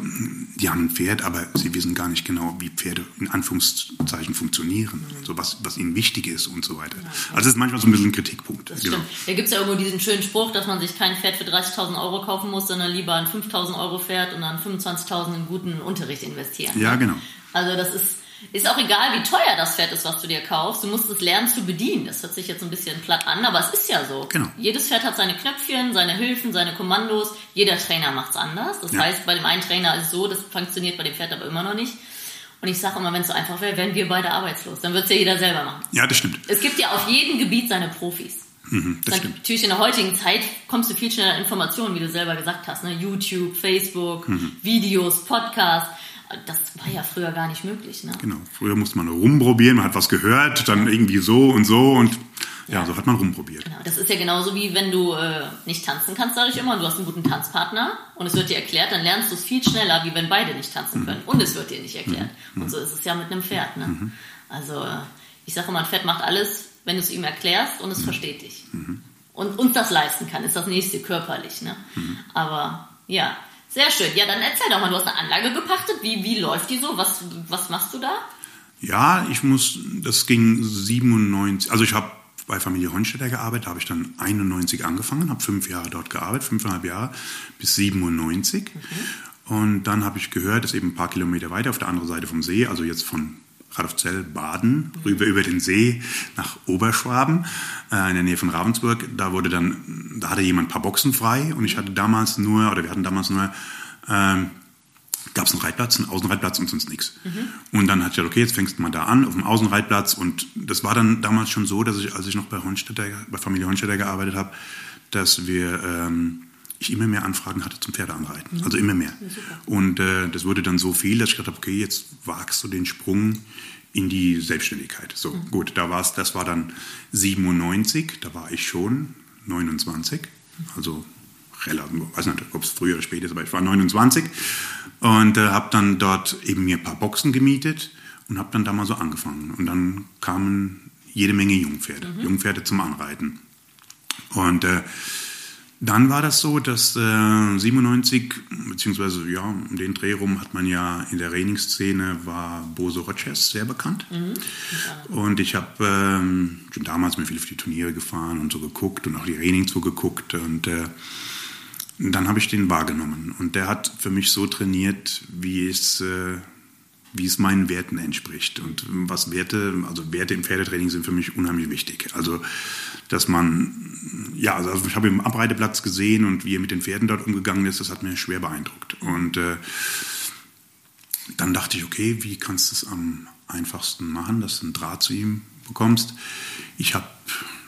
die haben ein Pferd, aber sie wissen gar nicht genau, wie Pferde in Anführungszeichen funktionieren, also was, was ihnen wichtig ist und so weiter. Also, das ist manchmal so ein bisschen ein Kritikpunkt. Genau. stimmt. Da gibt es ja irgendwo diesen schönen Spruch, dass man sich kein Pferd für 30.000 Euro kaufen muss, sondern lieber ein 5.000 Euro Pferd und dann 25.000 in guten Unterricht investieren. Ja, genau. Also das ist, ist auch egal, wie teuer das Pferd ist, was du dir kaufst. Du musst es lernen zu bedienen. Das hört sich jetzt ein bisschen platt an, aber es ist ja so. Genau. Jedes Pferd hat seine Knöpfchen, seine Hilfen, seine Kommandos. Jeder Trainer macht es anders. Das Ja. heißt, bei dem einen Trainer ist es so, das funktioniert bei dem Pferd aber immer noch nicht. Und ich sage immer, wenn es so einfach wäre, wären wir beide arbeitslos. Dann wird es ja jeder selber machen. Ja, das stimmt. Es gibt ja auf jedem Gebiet seine Profis. Mhm, das Dann stimmt. Natürlich in der heutigen Zeit kommst du viel schneller an Informationen, wie du selber gesagt hast. Ne? YouTube, Facebook, Mhm. Videos, Podcast. Das war ja früher gar nicht möglich. Ne? Genau. Früher musste man rumprobieren, man hat was gehört, dann irgendwie so und so und ja, so hat man rumprobiert. Genau, das ist ja genauso wie wenn du äh, nicht tanzen kannst, sage ich immer, und du hast einen guten Tanzpartner und es wird dir erklärt, dann lernst du es viel schneller, wie wenn beide nicht tanzen können und es wird dir nicht erklärt. Und so ist es ja mit einem Pferd. Ne? Also äh, ich sage immer, ein Pferd macht alles, wenn du es ihm erklärst und es versteht dich. Und uns das leisten kann, ist das nächste körperlich. Ne? Aber ja, sehr schön. Ja, dann erzähl doch mal, du hast eine Anlage gepachtet. Wie, wie läuft die so? Was, was machst du da? Ja, ich muss, das ging 97, also ich habe bei Familie Honstetter gearbeitet, da habe ich dann 91 angefangen, habe fünf Jahre dort gearbeitet, fünfeinhalb Jahre bis 97. Und dann habe ich gehört, dass eben ein paar Kilometer weiter auf der anderen Seite vom See, also jetzt von Radolfzell, Baden, rüber über den See nach Oberschwaben, äh, in der Nähe von Ravensburg, da wurde dann, da hatte jemand ein paar Boxen frei und ich hatte damals nur, oder wir hatten damals nur, ähm, gab es einen Reitplatz, einen Außenreitplatz und sonst nichts. Und dann hat ich gesagt, okay, jetzt fängst du mal da an, auf dem Außenreitplatz. Und das war dann damals schon so, dass ich, als ich noch bei Honstetter, bei Familie Honstetter gearbeitet habe, dass wir, ähm, ich immer mehr Anfragen hatte zum Pferdeanreiten. Also immer mehr. Und äh, das wurde dann so viel, dass ich gedacht habe, okay, jetzt wagst du den Sprung in die Selbstständigkeit. So, gut, da war's, das war dann 97, da war ich schon 29, also relativ, weiß nicht, ob es früher oder später ist, aber ich war 29 und äh, habe dann dort eben mir ein paar Boxen gemietet und habe dann da mal so angefangen. Und dann kamen jede Menge Jungpferde, Jungpferde zum Anreiten. Und äh, dann war das so, dass äh, 97, beziehungsweise ja, um den Dreh rum hat man ja in der Trainingsszene war Boso Rogers sehr bekannt. Und ich habe ähm, schon damals mir viel auf die Turniere gefahren und so geguckt und auch die Trainings so geguckt. Und äh, dann habe ich den wahrgenommen. Und der hat für mich so trainiert, wie es, äh, wie es meinen Werten entspricht. Und was Werte, also Werte im Pferdetraining sind für mich unheimlich wichtig. Also, dass man, ja, also ich habe ihn am Abreiteplatz gesehen und wie er mit den Pferden dort umgegangen ist, das hat mir schwer beeindruckt. Und äh, dann dachte ich, okay, wie kannst du es am einfachsten machen, dass du einen Draht zu ihm bekommst? Ich habe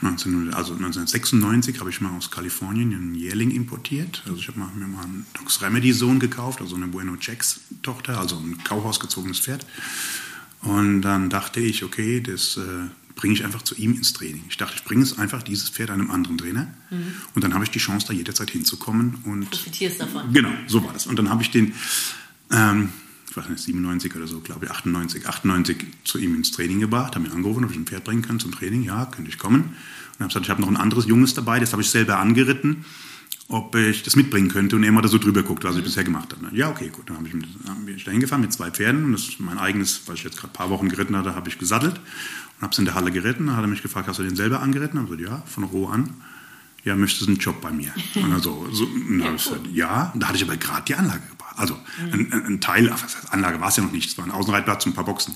19, also 1996 habe ich mal aus Kalifornien einen Jährling importiert. Also ich habe mir mal einen Docs Remedy Sohn gekauft, also eine Bueno Jacks Tochter, also ein Kauhausgezogenes Pferd. Und dann dachte ich, okay, das äh, bringe ich einfach zu ihm ins Training. Ich dachte, ich bringe es einfach dieses Pferd einem anderen Trainer. Und dann habe ich die Chance, da jederzeit hinzukommen. Und Profitierst davon. Genau, so war das. Und dann habe ich den, ähm, ich weiß nicht, 97 oder so, glaube ich, 98, 98 zu ihm ins Training gebracht, habe mir angerufen, ob ich ein Pferd bringen kann zum Training. Ja, könnte ich kommen. Und habe gesagt, ich habe noch ein anderes Junges dabei, das habe ich selber angeritten. ob ich das mitbringen könnte und er mal da so drüber guckt, was ich bisher gemacht habe. Ja, okay, gut. Dann habe ich, hab ich da hingefahren mit zwei Pferden und das ist mein eigenes, was ich jetzt gerade ein paar Wochen geritten hatte, habe ich gesattelt es in der Halle geritten. Dann hat er mich gefragt, hast du den selber angeritten? Habe ich gesagt, ja, von roh an. Ja, möchtest du einen Job bei mir? Und also, so, und ja, gesagt, ja, da hatte ich aber gerade die Anlage gebracht. Also ein, ein, Teil, was heißt, Anlage war es ja noch nicht, es war ein Außenreitplatz und ein paar Boxen.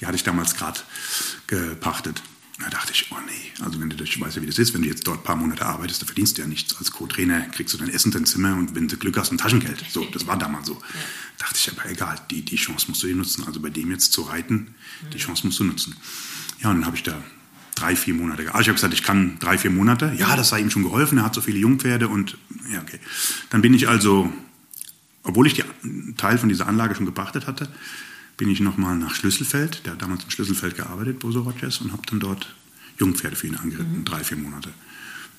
Die hatte ich damals gerade gepachtet. Da dachte ich, oh nee, also wenn du das, ich weiß ja, wie das ist, wenn du jetzt dort ein paar Monate arbeitest, da verdienst du ja nichts. Als Co-Trainer kriegst du dein Essen, dein Zimmer und wenn du Glück hast, ein Taschengeld. So, das war damals so. Ja. Dachte ich, aber egal, die, die Chance musst du dir nutzen. Also bei dem jetzt zu reiten, die Chance musst du nutzen. Ja, und dann habe ich da drei, vier Monate. Also ich habe gesagt, ich kann drei, vier Monate. Ja, das sei ihm schon geholfen, er hat so viele Jungpferde und ja, okay. Dann bin ich also, obwohl ich den Teil von dieser Anlage schon gepachtet hatte, bin ich nochmal nach Schlüsselfeld, der hat damals in Schlüsselfeld gearbeitet, Boso Rogers, und habe dann dort Jungpferde für ihn angeritten, mhm. drei, vier Monate.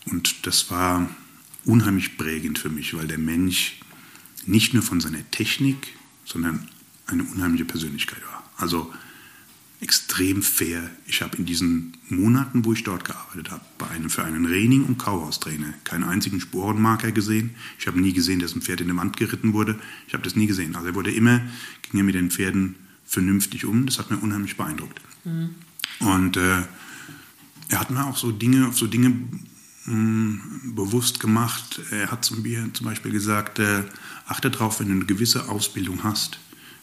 Und das war unheimlich prägend für mich, weil der Mensch nicht nur von seiner Technik, sondern eine unheimliche Persönlichkeit war. Also extrem fair. Ich habe in diesen Monaten, wo ich dort gearbeitet habe, bei einem, für einen Reining- und Kauhaustrainer keinen einzigen Sporenmarker gesehen. Ich habe nie gesehen, dass ein Pferd in der Wand geritten wurde. Ich habe das nie gesehen. Also er wurde immer, ging er mit den Pferden vernünftig um. Das hat mir unheimlich beeindruckt. Mhm. Und äh, er hat mir auch so Dinge, auf so Dinge mh, mm, bewusst gemacht. Er hat zum, Beispiel gesagt, äh, achte darauf, wenn du eine gewisse Ausbildung hast,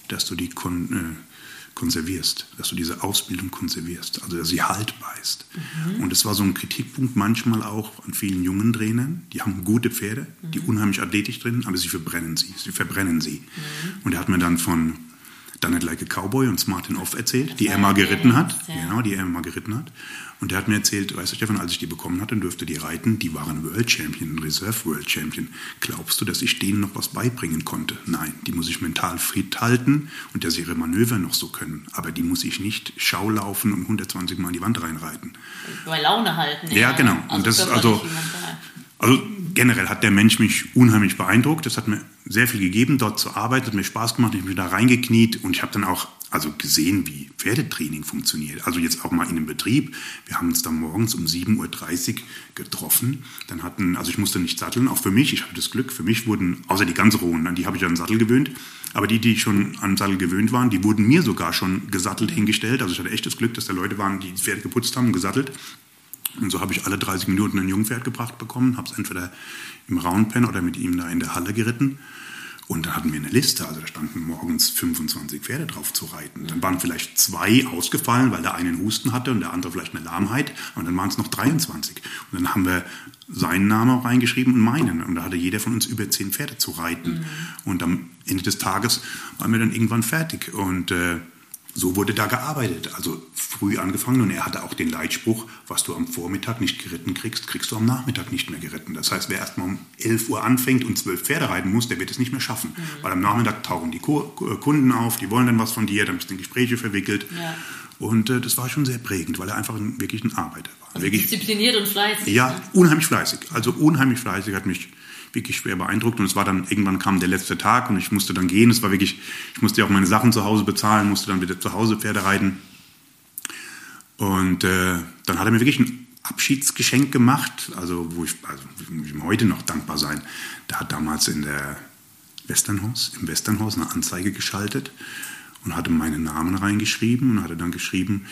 dass du die kon äh, konservierst, dass du diese Ausbildung konservierst, also dass sie haltbar ist. Mhm. Und es war so ein Kritikpunkt manchmal auch an vielen jungen Trainern, die haben gute Pferde, mhm. die unheimlich athletisch drin, aber sie verbrennen sie, sie verbrennen sie. Mhm. Und er hat mir dann von Done It Like a Cowboy und Martin Off erzählt, die er mal geritten hat. Ja. Genau, die er mal geritten hat. Und der hat mir erzählt, weißt du Stefan, als ich die bekommen hatte und durfte die reiten, die waren World Champion, Reserve World Champion. Glaubst du, dass ich denen noch was beibringen konnte? Nein, die muss ich mental fit halten und dass sie ihre Manöver noch so können. Aber die muss ich nicht Schau laufen und 120 Mal in die Wand reinreiten. Bei Laune halten. Ja, ja genau. Also und das ist also, also generell hat der Mensch mich unheimlich beeindruckt. Es hat mir sehr viel gegeben, dort zu arbeiten, hat mir Spaß gemacht, ich bin da reingekniet und ich habe dann auch also gesehen, wie Pferdetraining funktioniert. Also jetzt auch mal in einem Betrieb. Wir haben uns dann morgens um 7.30 Uhr getroffen. Dann hatten, also ich musste nicht satteln, auch für mich, ich hatte das Glück, für mich wurden, außer die ganz rohen, an die habe ich an den Sattel gewöhnt, aber die, die schon an den Sattel gewöhnt waren, die wurden mir sogar schon gesattelt hingestellt. Also ich hatte echt das Glück, dass da Leute waren, die das Pferd geputzt haben gesattelt. Und so habe ich alle 30 Minuten ein Jungpferd gebracht bekommen, habe es entweder im Roundpen oder mit ihm da in der Halle geritten. Und da hatten wir eine Liste, also da standen morgens 25 Pferde drauf zu reiten. Dann waren vielleicht zwei ausgefallen, weil der eine einen Husten hatte und der andere vielleicht eine Lahmheit. Und dann waren es noch 23. Und dann haben wir seinen Namen auch reingeschrieben und meinen. Und da hatte jeder von uns über zehn Pferde zu reiten. Mhm. Und am Ende des Tages waren wir dann irgendwann fertig. Und äh, so wurde da gearbeitet. Also früh angefangen und er hatte auch den Leitspruch, was du am Vormittag nicht geritten kriegst, kriegst du am Nachmittag nicht mehr geritten. Das heißt, wer erst mal um 11 Uhr anfängt und zwölf Pferde reiten muss, der wird es nicht mehr schaffen. Mhm. Weil am Nachmittag tauchen die Kunden auf, die wollen dann was von dir, dann bist du in Gespräche verwickelt. Ja. Und äh, das war schon sehr prägend, weil er einfach ein, wirklich ein Arbeiter war. Also wirklich, diszipliniert und fleißig. Ja, ne? unheimlich fleißig. Also unheimlich fleißig hat mich wirklich schwer beeindruckt. Und es war dann, irgendwann kam der letzte Tag und ich musste dann gehen. Es war wirklich, ich musste ja auch meine Sachen zu Hause bezahlen, musste dann wieder zu Hause Pferde reiten. Und äh, dann hat er mir wirklich ein Abschiedsgeschenk gemacht, also wo ich, also ich ihm heute noch dankbar sein. Der hat damals in der Westernhaus, im Westernhaus eine Anzeige geschaltet und hatte meinen Namen reingeschrieben und hatte dann geschrieben,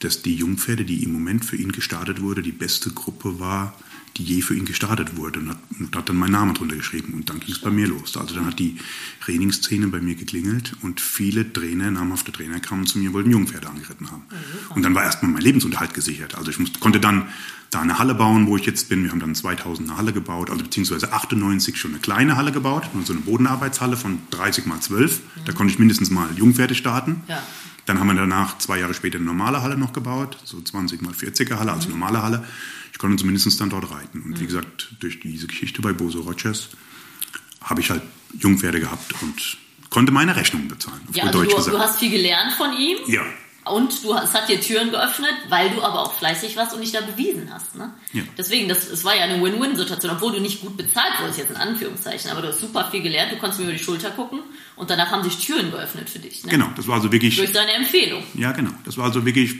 dass die Jungpferde, die im Moment für ihn gestartet wurde, die beste Gruppe war, die je für ihn gestartet wurde und hat, und hat dann meinen Namen drunter geschrieben und dann ging es bei mir los. Also dann hat die Trainingsszene bei mir geklingelt und viele Trainer, namhafte Trainer kamen zu mir und wollten Jungpferde angeritten haben. Und dann war erstmal mein Lebensunterhalt gesichert. Also ich musste, konnte dann da eine Halle bauen, wo ich jetzt bin. Wir haben dann 2000 eine Halle gebaut, also beziehungsweise 98 schon eine kleine Halle gebaut, so eine Bodenarbeitshalle von 30 mal 12. Da konnte ich mindestens mal Jungpferde starten. Ja. Dann haben wir danach zwei Jahre später eine normale Halle noch gebaut, so 20 mal 40er Halle, also normale Halle ich konnte zumindest dann dort reiten. Und mhm. wie gesagt, durch diese Geschichte bei Boso Rogers habe ich halt Jungpferde gehabt und konnte meine Rechnungen bezahlen. Ja, also du, du, hast viel gelernt von ihm. Ja. Und du, es hat dir Türen geöffnet, weil du aber auch fleißig warst und dich da bewiesen hast. Ne? Ja. Deswegen, das, es war ja eine Win-Win-Situation, obwohl du nicht gut bezahlt wurdest, jetzt in Anführungszeichen, aber du hast super viel gelernt, du konntest mir über die Schulter gucken und danach haben sich Türen geöffnet für dich. Ne? Genau, das war also wirklich... Durch deine Empfehlung. Ja, genau. Das war also wirklich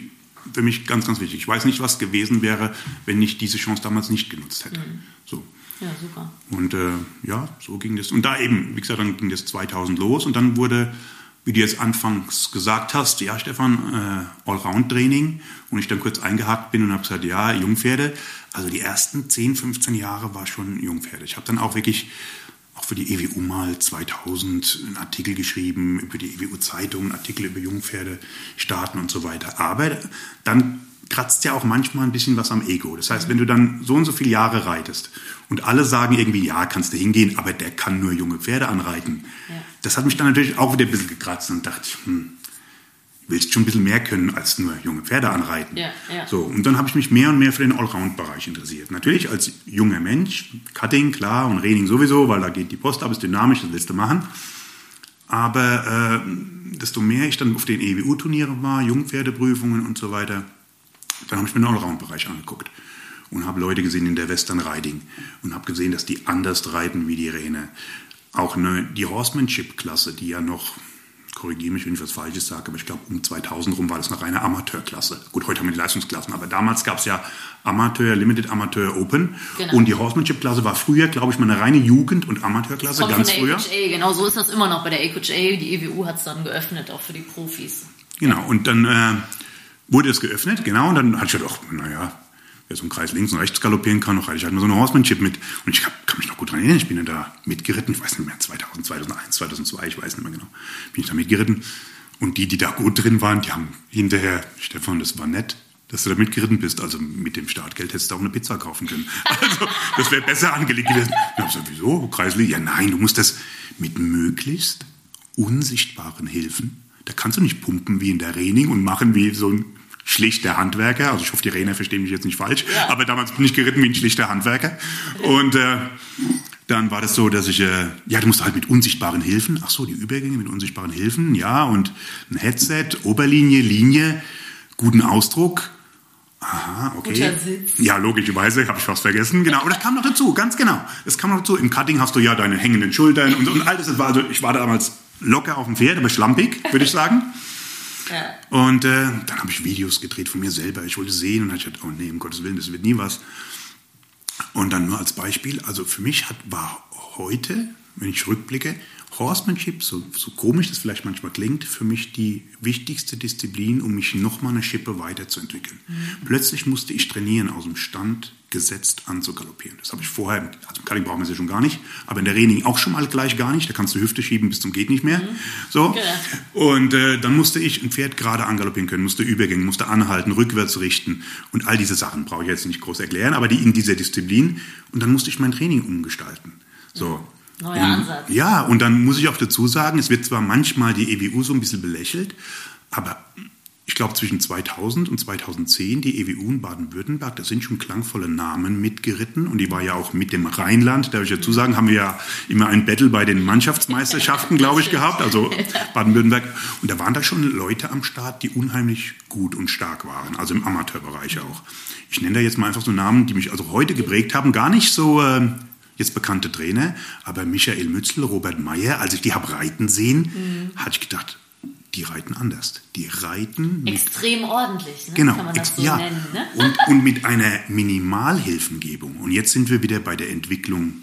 für mich ganz, ganz wichtig. Ich weiß nicht, was gewesen wäre, wenn ich diese Chance damals nicht genutzt hätte. Mhm. So. Ja, super. Und äh, ja, so ging das. Und da eben, wie gesagt, dann ging das 2000 los und dann wurde, wie du jetzt anfangs gesagt hast, ja, Stefan, äh, Allround-Training. Und ich dann kurz eingehakt bin und habe gesagt, ja, Jungpferde. Also die ersten 10, 15 Jahre war schon Jungpferde. Ich habe dann auch wirklich auch für die EWU mal 2000 einen Artikel geschrieben, über die EWU-Zeitung, einen Artikel über Jungpferde, Staaten und so weiter. Aber dann kratzt ja auch manchmal ein bisschen was am Ego. Das heißt, wenn du dann so und so viele Jahre reitest und alle sagen irgendwie, ja, kannst du hingehen, aber der kann nur junge Pferde anreiten. Ja. Das hat mich dann natürlich auch wieder ein bisschen gekratzt und dachte, hm, willst schon ein bisschen mehr können als nur junge Pferde anreiten. Ja, ja. So, und dann habe ich mich mehr und mehr für den Allround-Bereich interessiert. Natürlich als junger Mensch, Cutting, klar, und Reining sowieso, weil da geht die Post ab, ist dynamisch, das willst du machen. Aber äh, desto mehr ich dann auf den EWU-Turnieren war, Jungpferdeprüfungen und so weiter, dann habe ich mir den Allround-Bereich angeguckt und habe Leute gesehen in der Western Riding und habe gesehen, dass die anders reiten wie die Räne. Auch eine, die Horsemanship-Klasse, die ja noch korrigiere mich, wenn ich was Falsches sage, aber ich glaube, um 2000 rum war das noch eine Amateurklasse. Gut, heute haben wir die Leistungsklassen, aber damals gab es ja Amateur, Limited Amateur, Open. Genau. Und die Horsemanship-Klasse war früher, glaube ich, mal eine reine Jugend- und Amateurklasse, Kommt ganz von früher. der AQHA, genau so ist das immer noch bei der AQHA. Die EWU hat es dann geöffnet, auch für die Profis. Genau, und dann äh, wurde es geöffnet, genau, und dann hatte ich gedacht, naja, wer so einen Kreis links und rechts galoppieren kann, noch hatte ich halt mal so eine Horsemanship mit. Und ich kann mich noch gut daran erinnern, ich bin da mitgeritten, ich weiß nicht mehr, 2000, 2001, 2002, ich weiß nicht mehr genau, bin ich da mitgeritten. Und die, die da gut drin waren, die haben hinterher, Stefan, das war nett, dass du da mitgeritten bist. Also mit dem Startgeld hättest du auch eine Pizza kaufen können. Also das wäre besser angelegt gewesen. Ich habe gesagt, wieso? Kreisli? Ja, nein, du musst das mit möglichst unsichtbaren Hilfen. Da kannst du nicht pumpen wie in der Reining und machen wie so ein schlichter Handwerker. Also ich hoffe, die Rainer verstehen mich jetzt nicht falsch. Ja. Aber damals bin ich geritten wie ein schlichter Handwerker. Und äh, dann war das so, dass ich, äh, ja, du musst halt mit unsichtbaren Hilfen, ach so, die Übergänge mit unsichtbaren Hilfen, ja, und ein Headset, Oberlinie, Linie, guten Ausdruck. Aha, okay. Ja, logischerweise, habe ich fast vergessen. Genau, aber das kam noch dazu, ganz genau. Das kam noch dazu. Im Cutting hast du ja deine hängenden Schultern und, und all das. das war also, ich war damals locker auf dem Pferd, aber schlampig, würde ich sagen. Ja. Und äh, dann habe ich Videos gedreht von mir selber. Ich wollte sehen und dann ich gedacht, oh nee, um Gottes Willen, das wird nie was. Und dann nur als Beispiel, also für mich hat, war heute, wenn ich rückblicke, Horsemanship, so, so komisch das vielleicht manchmal klingt, für mich die wichtigste Disziplin, um mich nochmal eine Schippe weiterzuentwickeln. Mhm. Plötzlich musste ich trainieren, aus dem Stand gesetzt anzugaloppieren. Das habe ich vorher, also im Cutting brauchen wir es ja schon gar nicht, aber in der Reining auch schon mal gleich gar nicht. Da kannst du Hüfte schieben bis zum geht nicht mehr. Mhm. So. Okay. Und äh, dann musste ich ein Pferd gerade angaloppieren können, musste Übergänge, musste anhalten, rückwärts richten und all diese Sachen brauche ich jetzt nicht groß erklären, aber die in dieser Disziplin. Und dann musste ich mein Training umgestalten. So. Neuer und, Ansatz. Ja, und dann muss ich auch dazu sagen, es wird zwar manchmal die EWU so ein bisschen belächelt, aber ich glaube zwischen 2000 und 2010 die EWU in Baden-Württemberg, da sind schon klangvolle Namen mitgeritten und die war ja auch mit dem Rheinland, darf ich dazu sagen, haben wir ja immer ein Battle bei den Mannschaftsmeisterschaften, glaube ich, gehabt, also Baden-Württemberg. Und da waren da schon Leute am Start, die unheimlich gut und stark waren, also im Amateurbereich auch. Ich nenne da jetzt mal einfach so Namen, die mich also heute geprägt haben, gar nicht so äh, jetzt bekannte Trainer, aber Michael Mützel, Robert Meyer, als ich die habe reiten sehen, mhm. hatte ich gedacht, die reiten anders. Die reiten extrem ordentlich, ne? genau, kann man das so ja. nennen. Ne? Und, und mit einer Minimalhilfengebung. Und jetzt sind wir wieder bei der Entwicklung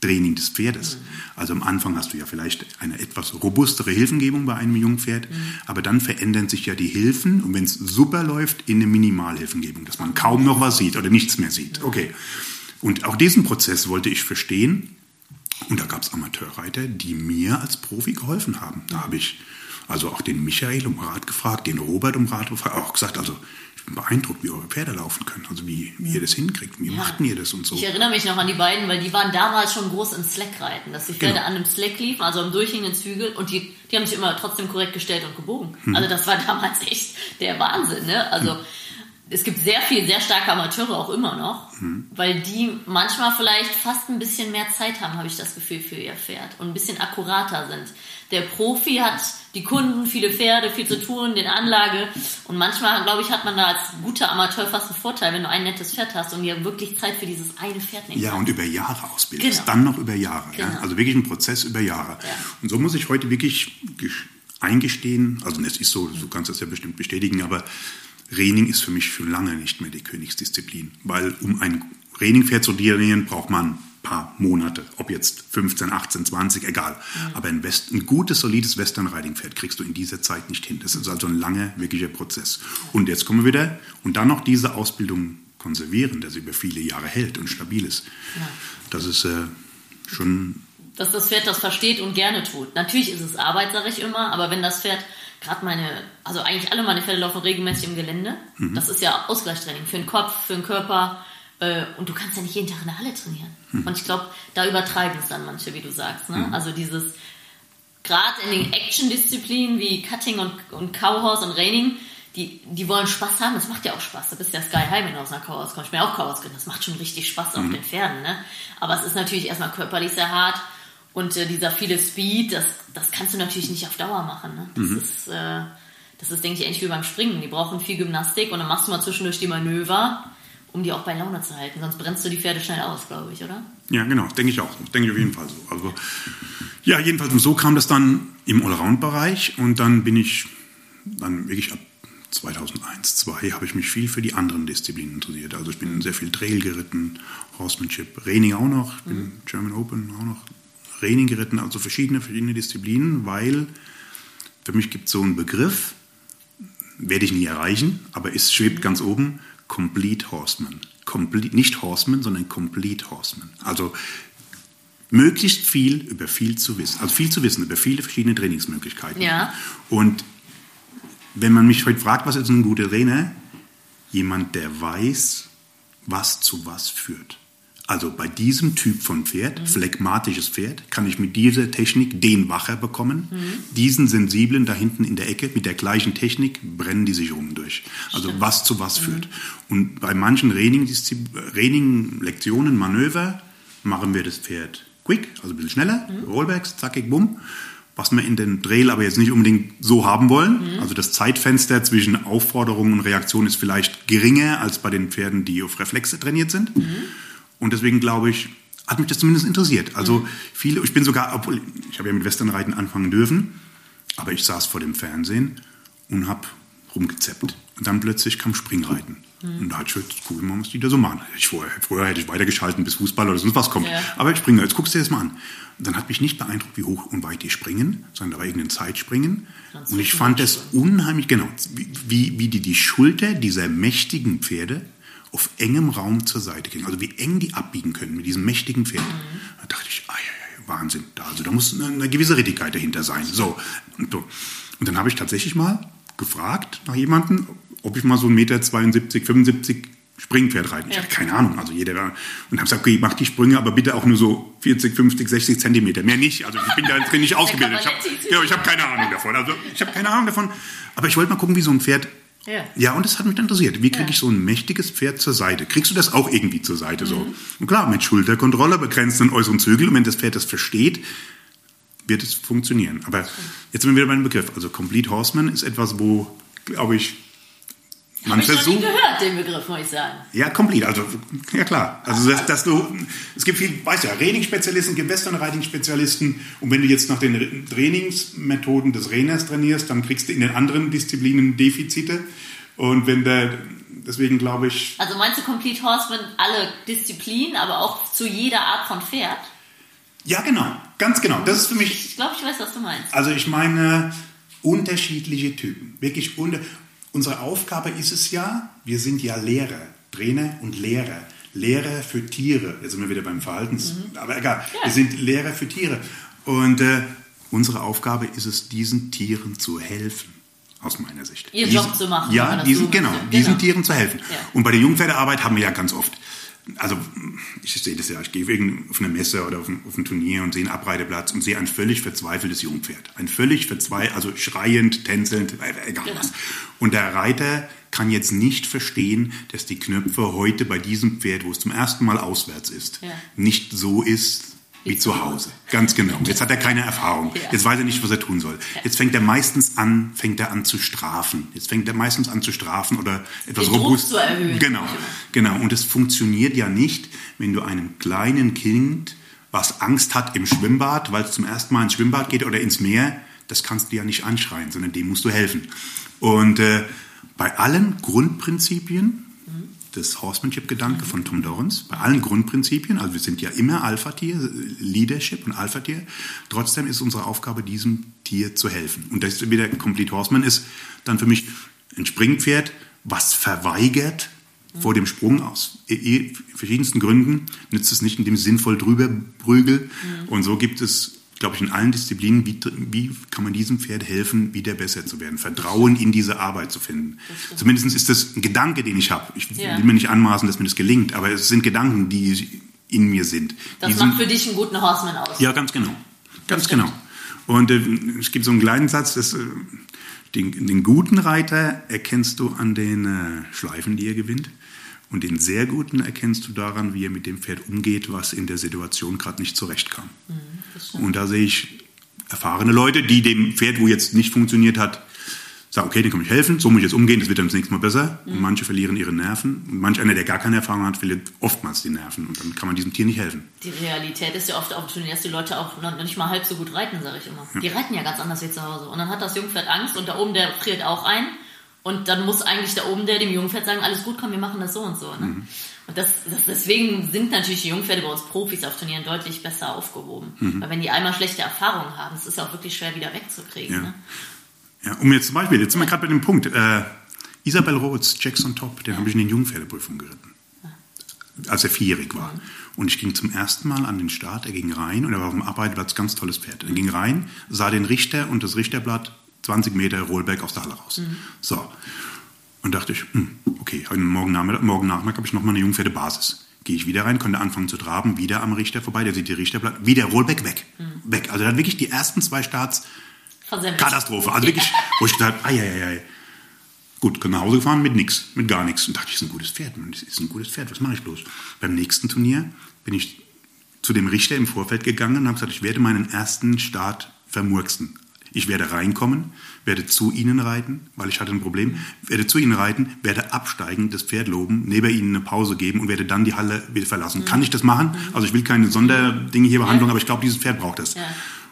Training des Pferdes. Mhm. Also am Anfang hast du ja vielleicht eine etwas robustere Hilfengebung bei einem Jungpferd, mhm. aber dann verändern sich ja die Hilfen und wenn es super läuft, in eine Minimalhilfengebung, dass man kaum noch was sieht oder nichts mehr sieht. Okay. Und auch diesen Prozess wollte ich verstehen. Und da gab es Amateurreiter, die mir als Profi geholfen haben. Da habe ich also auch den Michael um Rat gefragt, den Robert um Rat gefragt, auch gesagt, also ich bin beeindruckt, wie eure Pferde laufen können, also wie, wie ihr das hinkriegt, wie ja. machten ihr das und so. Ich erinnere mich noch an die beiden, weil die waren damals schon groß im Slack-Reiten, dass die Pferde genau. an einem Slack liefen, also am durchhängenden Zügel und die, die haben sich immer trotzdem korrekt gestellt und gebogen. Hm. Also das war damals echt der Wahnsinn, ne? Also hm es gibt sehr viel, sehr starke Amateure auch immer noch, mhm. weil die manchmal vielleicht fast ein bisschen mehr Zeit haben, habe ich das Gefühl, für ihr Pferd und ein bisschen akkurater sind. Der Profi hat die Kunden, viele Pferde, viel zu tun, den Anlage und manchmal, glaube ich, hat man da als guter Amateur fast einen Vorteil, wenn du ein nettes Pferd hast und dir wirklich Zeit für dieses eine Pferd nimmst. Ja, und über Jahre ausbildest, genau. dann noch über Jahre. Genau. Ja? Also wirklich ein Prozess über Jahre. Ja. Und so muss ich heute wirklich eingestehen, also es ist so, du kannst das ja bestimmt bestätigen, aber Reining ist für mich schon lange nicht mehr die Königsdisziplin, weil um ein Reining-Pferd zu trainieren, braucht man paar Monate, ob jetzt 15, 18, 20, egal. Mhm. Aber ein, West, ein gutes, solides Western-Riding-Pferd kriegst du in dieser Zeit nicht hin. Das ist also ein langer, wirklicher Prozess. Und jetzt kommen wir wieder, und dann noch diese Ausbildung konservieren, dass sie über viele Jahre hält und stabil ist. Ja. Das ist äh, schon... Dass das Pferd das versteht und gerne tut. Natürlich ist es Arbeit, sage ich immer, aber wenn das Pferd gerade meine, also eigentlich alle meine Pferde laufen regelmäßig im Gelände. Mhm. Das ist ja Ausgleichstraining für den Kopf, für den Körper, äh, und du kannst ja nicht jeden Tag in der Halle trainieren. Hm. Und ich glaube, da übertreiben es dann manche, wie du sagst. Ne? Hm. Also dieses, gerade in den Action-Disziplinen wie Cutting und, und Cowhorse und Reining, die, die wollen Spaß haben, das macht ja auch Spaß. Da bist ja Sky High, wenn du aus einer Cowhorse kommst. Ich bin ja auch Cowhorse das macht schon richtig Spaß auf mhm. den Pferden. Ne? Aber es ist natürlich erstmal körperlich sehr hart und äh, dieser viele Speed, das, das kannst du natürlich nicht auf Dauer machen. Ne? Das mhm. ist, äh, das ist, denke ich, ähnlich wie beim Springen. Die brauchen viel Gymnastik und dann machst du mal zwischendurch die Manöver um die auch bei Laune zu halten. Sonst brennst du die Pferde schnell aus, glaube ich, oder? Ja, genau, denke ich auch. Denke ich auf jeden Fall so. Also, ja, jedenfalls so kam das dann im Allround-Bereich und dann bin ich dann wirklich ab 2001, 2002 habe ich mich viel für die anderen Disziplinen interessiert. Also ich bin sehr viel Trail geritten, Horsemanship, Reining auch noch, ich bin mhm. German Open auch noch Reining geritten, also verschiedene, verschiedene Disziplinen, weil für mich gibt es so einen Begriff, werde ich nie erreichen, aber es schwebt ganz oben, Complete Horseman. Complete, nicht Horseman, sondern Complete Horseman. Also möglichst viel über viel zu wissen. Also viel zu wissen über viele verschiedene Trainingsmöglichkeiten. Ja. Und wenn man mich heute fragt, was ist ein guter Trainer? Jemand, der weiß, was zu was führt. Also bei diesem Typ von Pferd, mhm. phlegmatisches Pferd, kann ich mit dieser Technik den wacher bekommen. Mhm. Diesen sensiblen da hinten in der Ecke mit der gleichen Technik brennen die sich rum durch. Also Stimmt. was zu was mhm. führt. Und bei manchen Training-Lektionen, Manöver machen wir das Pferd quick, also ein bisschen schneller, mhm. Rollbacks, zackig, bumm. Was wir in den Trail aber jetzt nicht unbedingt so haben wollen. Mhm. Also das Zeitfenster zwischen Aufforderung und Reaktion ist vielleicht geringer als bei den Pferden, die auf Reflexe trainiert sind. Mhm. Und deswegen glaube ich, hat mich das zumindest interessiert. Also viele, ich bin sogar, obwohl ich habe ja mit Westernreiten anfangen dürfen, aber ich saß vor dem Fernsehen und habe rumgezeppt. Und dann plötzlich kam Springreiten. Mhm. Und da hatte ich gedacht, cool, man muss die da so machen. Ich vorher, früher hätte ich weitergeschalten, bis Fußball oder sonst was kommt. Ja. Aber ich springe, jetzt guckst du dir das mal an. Und dann hat mich nicht beeindruckt, wie hoch und weit die springen, sondern da war irgendein Zeitspringen. Und ich fand es unheimlich, genau, wie, wie die die Schulter dieser mächtigen Pferde auf engem Raum zur Seite gehen. Also wie eng die abbiegen können mit diesem mächtigen Pferd. Mhm. Da dachte ich, ja, ja, Wahnsinn. Da, also da muss eine, eine gewisse Rittigkeit dahinter sein. So. Und, so. und dann habe ich tatsächlich mal gefragt nach jemandem, ob ich mal so 1,72 Meter, 75 Springpferd reiten. Ich hatte keine Ahnung. Also jeder da. Und habe gesagt, okay, mach die Sprünge, aber bitte auch nur so 40, 50, 60 Zentimeter. Mehr nicht. Also ich bin da drin nicht ausgebildet. Ich habe ja, ich hab keine Ahnung davon. Also ich habe keine Ahnung davon. Aber ich wollte mal gucken, wie so ein Pferd ja. ja, und das hat mich interessiert. Wie kriege ja. ich so ein mächtiges Pferd zur Seite? Kriegst du das auch irgendwie zur Seite? Mhm. So? Und klar, mit Schulterkontrolle, begrenzten äußeren Zügel. Und wenn das Pferd das versteht, wird es funktionieren. Aber jetzt sind wir wieder bei dem Begriff. Also Complete Horseman ist etwas, wo, glaube ich, man versucht. Ich nie gehört, den Begriff, muss ich sagen. Ja, komplett. Also, ja klar. Also, dass, dass du, es gibt viel, weißt ja, Trainingsspezialisten, gibt Western-Riding-Spezialisten. Und wenn du jetzt nach den Trainingsmethoden des Trainers trainierst, dann kriegst du in den anderen Disziplinen Defizite. Und wenn der, deswegen glaube ich. Also meinst du Complete Horseman alle Disziplinen, aber auch zu jeder Art von Pferd? Ja, genau. Ganz genau. Das ist für mich. Ich glaube, ich weiß, was du meinst. Also, ich meine, unterschiedliche Typen. Wirklich unter. Unsere Aufgabe ist es ja, wir sind ja Lehrer, Trainer und Lehrer. Lehrer für Tiere. Jetzt sind wir wieder beim Verhaltens, mhm. aber egal. Ja. Wir sind Lehrer für Tiere. Und äh, unsere Aufgabe ist es, diesen Tieren zu helfen. Aus meiner Sicht. Ihr Job zu machen. Ja, diesen, genau, genau, diesen Tieren zu helfen. Ja. Und bei der Jungpferdearbeit haben wir ja ganz oft also ich sehe das ja, ich gehe auf eine Messe oder auf ein, auf ein, Turnier und sehe einen Abreiteplatz und sehe ein völlig verzweifeltes Jungpferd. Ein völlig verzweifeltes, also schreiend, tänzelnd, egal genau. was. Und der Reiter kann jetzt nicht verstehen, dass die Knöpfe heute bei diesem Pferd, wo es zum ersten Mal auswärts ist, ja. nicht so ist, wie zu Hause. Ganz genau. Jetzt hat er keine Erfahrung. Jetzt weiß er nicht, was er tun soll. Jetzt fängt er meistens an, fängt er an zu strafen. Jetzt fängt er meistens an zu strafen oder etwas Den robust zu erhöhen. Genau. Genau. Und es funktioniert ja nicht, wenn du einem kleinen Kind, was Angst hat im Schwimmbad, weil es zum ersten Mal ins Schwimmbad geht oder ins Meer, das kannst du ja nicht anschreien, sondern dem musst du helfen. Und äh, bei allen Grundprinzipien das Horsemanship-Gedanke von Tom Dorrance, bei allen Grundprinzipien, also wir sind ja immer Alpha-Tier, Leadership und Alpha-Tier, trotzdem ist unsere Aufgabe, diesem Tier zu helfen. Und das ist wieder Complete Horseman ist dann für mich ein Springpferd, was verweigert vor dem Sprung aus verschiedensten Gründen, nützt es nicht, indem ich sinnvoll drüber prügel. Mhm. Und so gibt es glaube ich, in allen Disziplinen, wie, wie kann man diesem Pferd helfen, wieder besser zu werden, Vertrauen in diese Arbeit zu finden. Zumindest ist das ein Gedanke, den ich habe. Ich ja. will mir nicht anmaßen, dass mir das gelingt, aber es sind Gedanken, die in mir sind. Das Diesen, macht für dich einen guten Horseman aus. Ja, ganz genau. Ganz genau. Und äh, es gibt so einen kleinen Satz, dass, äh, den, den, guten Reiter erkennst du an den äh, Schleifen, die er gewinnt. Und den sehr guten erkennst du daran, wie er mit dem Pferd umgeht, was in der Situation gerade nicht zurechtkam. Mhm, und da sehe ich erfahrene Leute, die dem Pferd, wo jetzt nicht funktioniert hat, sagen, okay, den kann ich helfen, so muss ich jetzt umgehen, das wird dann das nächste Mal besser. Mhm. Und manche verlieren ihre Nerven. Und manch einer, der gar keine Erfahrung hat, verliert oftmals die Nerven. Und dann kann man diesem Tier nicht helfen. Die Realität ist ja oft auch dass die Leute auch noch nicht mal halb so gut reiten, sage ich immer. Ja. Die reiten ja ganz anders wie zu Hause. Und dann hat das Jungpferd Angst und da oben, der friert auch ein. Und dann muss eigentlich da oben der dem Jungpferd sagen, alles gut, komm, wir machen das so und so. Ne? Mhm. Und das, das, deswegen sind natürlich die Jungpferde bei uns Profis auf Turnieren deutlich besser aufgehoben. Mhm. Weil wenn die einmal schlechte Erfahrungen haben, es ist ja auch wirklich schwer wieder wegzukriegen. Ja, ne? ja um jetzt zum Beispiel, jetzt sind wir gerade bei dem Punkt, äh, Isabel Rhodes, Jackson Top, den ja. habe ich in den Jungpferdeprüfungen geritten. Als er vierjährig war. Mhm. Und ich ging zum ersten Mal an den Start, er ging rein und er war auf dem Arbeitsplatz, ganz tolles Pferd. Er ging rein, sah den Richter und das Richterblatt 20 Meter Rollback aus der Halle raus. Mhm. So. Und dachte ich, hm, okay, morgen Nachmittag, morgen Nachmittag habe ich nochmal eine Jungpferdebasis. Gehe ich wieder rein, konnte anfangen zu traben, wieder am Richter vorbei, der sieht die Richterblatt, wieder Rollback weg. Mhm. Weg. Also dann wirklich die ersten zwei Starts Versemmelt. Katastrophe. Also wirklich, wo ich gedacht ai, ai, ai. Gut, nach Hause gefahren mit nichts, mit gar nichts. Und dachte, ich, ist ein gutes Pferd, das ist ein gutes Pferd, was mache ich bloß? Beim nächsten Turnier bin ich zu dem Richter im Vorfeld gegangen und habe gesagt, ich werde meinen ersten Start vermurksen. Ich werde reinkommen, werde zu ihnen reiten, weil ich hatte ein Problem, werde zu ihnen reiten, werde absteigen, das Pferd loben, neben ihnen eine Pause geben und werde dann die Halle wieder verlassen. Mhm. Kann ich das machen? Also ich will keine Sonderdinge hier behandeln, ja. aber ich glaube, dieses Pferd braucht das. Ja.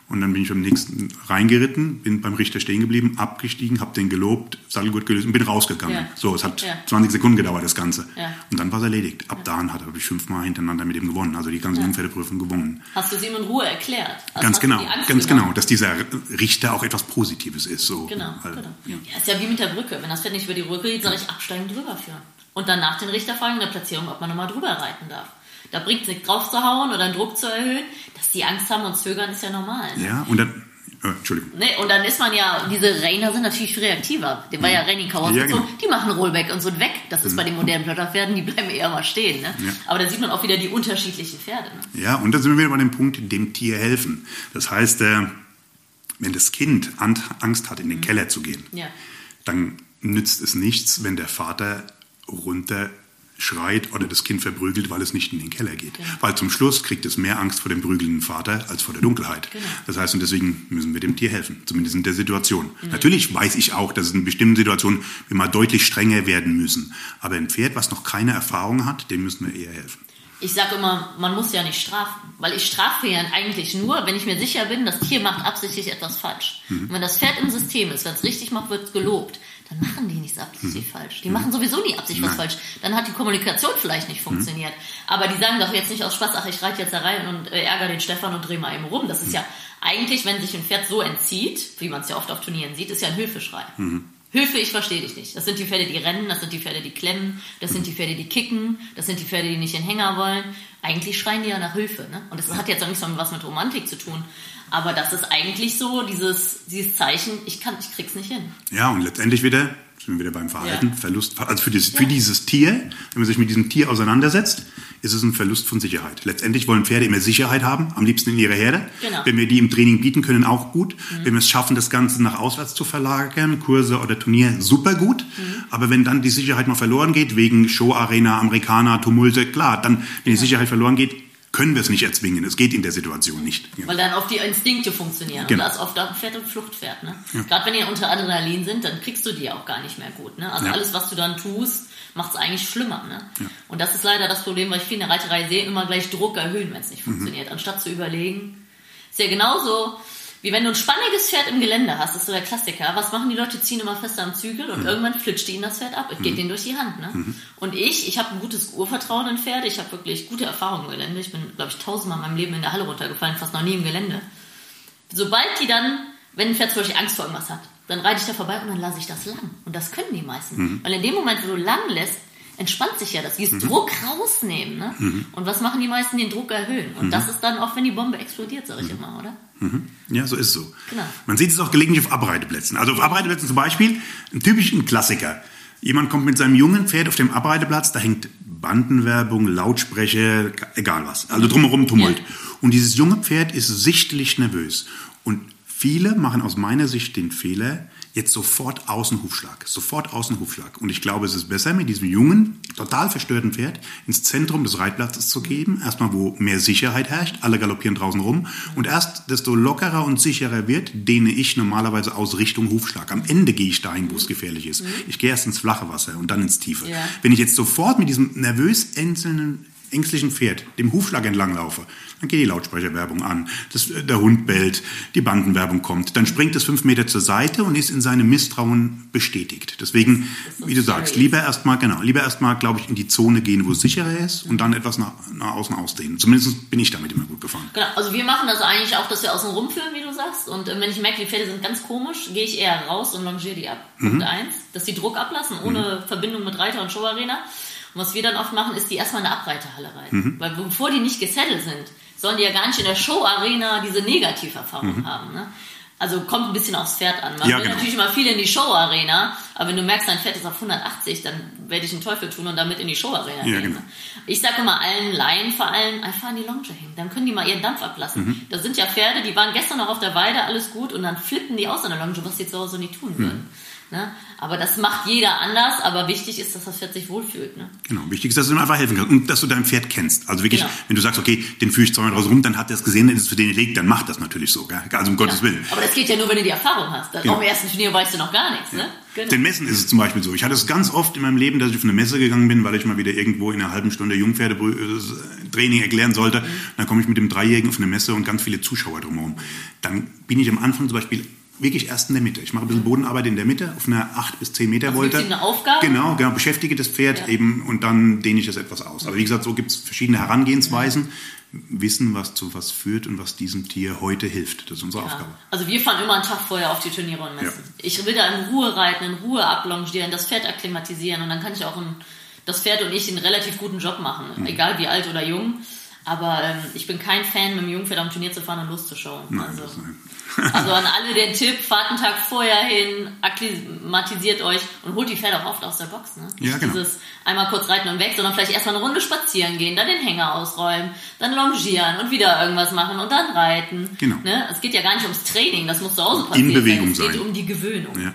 Und dann bin ich beim nächsten reingeritten, bin beim Richter stehen geblieben, abgestiegen, habe den gelobt, Sattelgurt gelöst und bin rausgegangen. Ja. So, es hat ja. 20 Sekunden gedauert, das Ganze. Ja. Und dann war es erledigt. Ab ja. da habe ich fünfmal hintereinander mit ihm gewonnen, also die ganze Jungpferdeprüfung gewonnen. Hast du es ihm in Ruhe erklärt? Also ganz genau, ganz genommen? genau, dass dieser Richter auch etwas Positives ist. So. Genau, also, genau. Ja. ist ja wie mit der Brücke. Wenn das Pferd nicht über die Brücke geht, sage ich absteigen, drüber führen. Und dann nach den Richter fragen der Platzierung, ob man nochmal drüber reiten darf. Da bringt es nicht drauf zu hauen oder den Druck zu erhöhen. Dass die Angst haben und zögern, ist ja normal. Ne? Ja, und dann äh, Entschuldigung. Nee, und dann ist man ja, diese Rainer sind natürlich viel reaktiver. Der war ja mhm. Raining Kauer ja, genau. die machen Rollback und so weg. Das ist mhm. bei den modernen Plotterpferden, die bleiben eher mal stehen. Ne? Ja. Aber da sieht man auch wieder die unterschiedlichen Pferde. Ne? Ja, und da sind wir wieder bei dem Punkt, dem Tier helfen. Das heißt, äh, wenn das Kind Angst hat, in den mhm. Keller zu gehen, ja. dann nützt es nichts, wenn der Vater runter schreit oder das Kind verprügelt, weil es nicht in den Keller geht. Genau. Weil zum Schluss kriegt es mehr Angst vor dem prügelnden Vater als vor der Dunkelheit. Genau. Das heißt, und deswegen müssen wir dem Tier helfen, zumindest in der Situation. Mhm. Natürlich weiß ich auch, dass es in bestimmten Situationen wir mal deutlich strenger werden müssen. Aber ein Pferd, was noch keine Erfahrung hat, dem müssen wir eher helfen. Ich sage immer, man muss ja nicht strafen, weil ich strafe ja eigentlich nur, wenn ich mir sicher bin, das Tier macht absichtlich etwas falsch. Mhm. Und wenn das Pferd im System ist, wenn es richtig macht, wird es gelobt dann machen die nichts absichtlich mhm. falsch. Die machen sowieso nie absichtlich was falsch. Dann hat die Kommunikation vielleicht nicht funktioniert. Mhm. Aber die sagen doch jetzt nicht aus Spaß, ach, ich reite jetzt da rein und äh, ärgere den Stefan und drehe mal eben rum. Das ist ja eigentlich, wenn sich ein Pferd so entzieht, wie man es ja oft auf Turnieren sieht, ist ja ein Hilfeschrei. Mhm. Hilfe, ich verstehe dich nicht. Das sind die Pferde, die rennen, das sind die Pferde, die klemmen, das sind die Pferde, die kicken, das sind die Pferde, die nicht in Hänger wollen. Eigentlich schreien die ja nach Hilfe. Ne? Und das hat jetzt auch nichts was mit Romantik zu tun. Aber das ist eigentlich so, dieses, dieses Zeichen, ich kann, ich krieg's nicht hin. Ja, und letztendlich wieder sind wir wieder beim Verhalten, ja. Verlust, also für, dieses, ja. für dieses Tier, wenn man sich mit diesem Tier auseinandersetzt, ist es ein Verlust von Sicherheit. Letztendlich wollen Pferde immer Sicherheit haben, am liebsten in ihrer Herde. Genau. Wenn wir die im Training bieten können, auch gut. Mhm. Wenn wir es schaffen, das Ganze nach auswärts zu verlagern, Kurse oder Turnier, super gut. Mhm. Aber wenn dann die Sicherheit mal verloren geht, wegen Show-Arena, Amerikaner, Tumulte, klar, dann, wenn die Sicherheit verloren geht, können wir es nicht erzwingen. Es geht in der Situation nicht. Ja. Weil dann auch die Instinkte funktionieren. Genau. Und das oft Pferd und Fluchtpferd. Ne? Ja. Gerade wenn die unter Adrenalin sind, dann kriegst du die auch gar nicht mehr gut. Ne? Also ja. alles, was du dann tust, macht es eigentlich schlimmer. Ne? Und das ist leider das Problem, weil ich viel in der Reiterei sehe, immer gleich Druck erhöhen, wenn es nicht mhm. funktioniert. Anstatt zu überlegen, ist ja genauso, wie wenn du ein spanniges Pferd im Gelände hast, das ist so der Klassiker. Was machen die Leute? Ziehen immer fester am Zügel und mhm. irgendwann flitscht ihnen das Pferd ab. Es geht mhm. denen durch die Hand. Ne? Mhm. Und ich, ich habe ein gutes Urvertrauen in Pferde. Ich habe wirklich gute Erfahrungen im Gelände. Ich bin, glaube ich, tausendmal in meinem Leben in der Halle runtergefallen, fast noch nie im Gelände. Sobald die dann, wenn ein Pferd zum Beispiel Angst vor irgendwas hat, dann reite ich da vorbei und dann lasse ich das lang. Und das können die meisten. Mhm. Weil in dem Moment, wo du lang lässt, entspannt sich ja das. Dieses mhm. Druck rausnehmen. Ne? Mhm. Und was machen die meisten? Den Druck erhöhen. Und mhm. das ist dann auch, wenn die Bombe explodiert, sage ich mhm. immer, oder? Mhm. Ja, so ist es so. Genau. Man sieht es auch gelegentlich auf Abreiteplätzen. Also auf Abreiteplätzen zum Beispiel, ein typischer Klassiker. Jemand kommt mit seinem jungen Pferd auf dem Abreiteplatz, da hängt Bandenwerbung, Lautsprecher, egal was. Also drumherum Tumult. Ja. Und dieses junge Pferd ist sichtlich nervös. Und viele machen aus meiner Sicht den Fehler, jetzt sofort Außenhufschlag, sofort Außenhufschlag. Und ich glaube, es ist besser, mit diesem jungen, total verstörten Pferd ins Zentrum des Reitplatzes zu geben. Erstmal, wo mehr Sicherheit herrscht, alle galoppieren draußen rum. Und erst, desto lockerer und sicherer wird, dehne ich normalerweise aus Richtung Hufschlag. Am Ende gehe ich dahin, wo es gefährlich ist. Mhm. Ich gehe erst ins flache Wasser und dann ins tiefe. Ja. Wenn ich jetzt sofort mit diesem nervös einzelnen ängstlichen Pferd dem Hufschlag entlang laufe, dann geht die Lautsprecherwerbung an, das, äh, der Hund bellt, die Bandenwerbung kommt, dann springt es fünf Meter zur Seite und ist in seinem Misstrauen bestätigt. Deswegen, wie du sagst, lieber erstmal, genau, lieber erstmal, glaube ich, in die Zone gehen, wo es sicherer ist und dann etwas nach, nach außen ausdehnen. Zumindest bin ich damit immer gut gefahren. Genau, also wir machen das eigentlich auch, dass wir außen rumführen, wie du sagst. Und äh, wenn ich merke, die Pferde sind ganz komisch, gehe ich eher raus und longiere die ab. Mhm. Punkt eins, dass die Druck ablassen, ohne mhm. Verbindung mit Reiter und Showarena. Und was wir dann oft machen, ist die erstmal in eine Abreiterhalle rein. Mhm. Weil bevor die nicht gesettelt sind, sollen die ja gar nicht in der Show-Arena diese Negativerfahrung mhm. haben. Ne? Also kommt ein bisschen aufs Pferd an. Man ja, will genau. natürlich immer viel in die Show-Arena, aber wenn du merkst, dein Pferd ist auf 180, dann werde ich einen Teufel tun und damit in die Show-Arena ja, gehen. Genau. Ich sage immer allen Laien vor allem, einfach in die Longe hängen. Dann können die mal ihren Dampf ablassen. Mhm. Da sind ja Pferde, die waren gestern noch auf der Weide, alles gut, und dann flippen die aus in der Longe, was die zu Hause nicht tun mhm. Ne? Aber das macht jeder anders, aber wichtig ist, dass das Pferd sich wohlfühlt. Ne? Genau, wichtig ist, dass du ihm einfach helfen kannst und dass du dein Pferd kennst. Also wirklich, genau. wenn du sagst, okay, den führe ich zweimal draußen rum, dann hat er es gesehen, dann ist es für den legt, dann macht das natürlich so. Gell? Also um ja. Gottes Willen. Aber das geht ja nur, wenn du die Erfahrung hast. Genau. Auf dem ersten Turnier weißt du noch gar nichts. Ja. Ne? Genau. Den Messen ist es zum Beispiel so. Ich hatte es ganz oft in meinem Leben, dass ich auf eine Messe gegangen bin, weil ich mal wieder irgendwo in einer halben Stunde Jungpferdetraining erklären sollte. Mhm. Dann komme ich mit dem Dreijährigen auf eine Messe und ganz viele Zuschauer drumherum. Dann bin ich am Anfang zum Beispiel wirklich erst in der Mitte. Ich mache ein bisschen Bodenarbeit in der Mitte auf einer 8 bis 10 Meter Volte. Also eine Aufgabe? Genau, genau, beschäftige das Pferd ja. eben und dann dehne ich das etwas aus. Aber wie gesagt, so gibt es verschiedene Herangehensweisen. Wissen, was zu was führt und was diesem Tier heute hilft. Das ist unsere ja. Aufgabe. Also wir fahren immer einen Tag vorher auf die Turniere und messen. Ja. Ich will da in Ruhe reiten, in Ruhe ablongieren, das Pferd akklimatisieren und dann kann ich auch ein, das Pferd und ich einen relativ guten Job machen, mhm. egal wie alt oder jung. Aber ähm, ich bin kein Fan, mit dem Jungpferd am Turnier zu fahren und loszuschauen. Nein, also, also an alle den Tipp, fahrt einen Tag vorher hin, akklimatisiert euch und holt die Pferde auch oft aus der Box. Ne? Ja, genau. Dieses einmal kurz reiten und weg, sondern vielleicht erstmal eine Runde spazieren gehen, dann den Hänger ausräumen, dann longieren und wieder irgendwas machen und dann reiten. Genau. Ne? Es geht ja gar nicht ums Training, das muss zu Hause passieren. In Bewegung sein. Es geht um die Gewöhnung. Ja.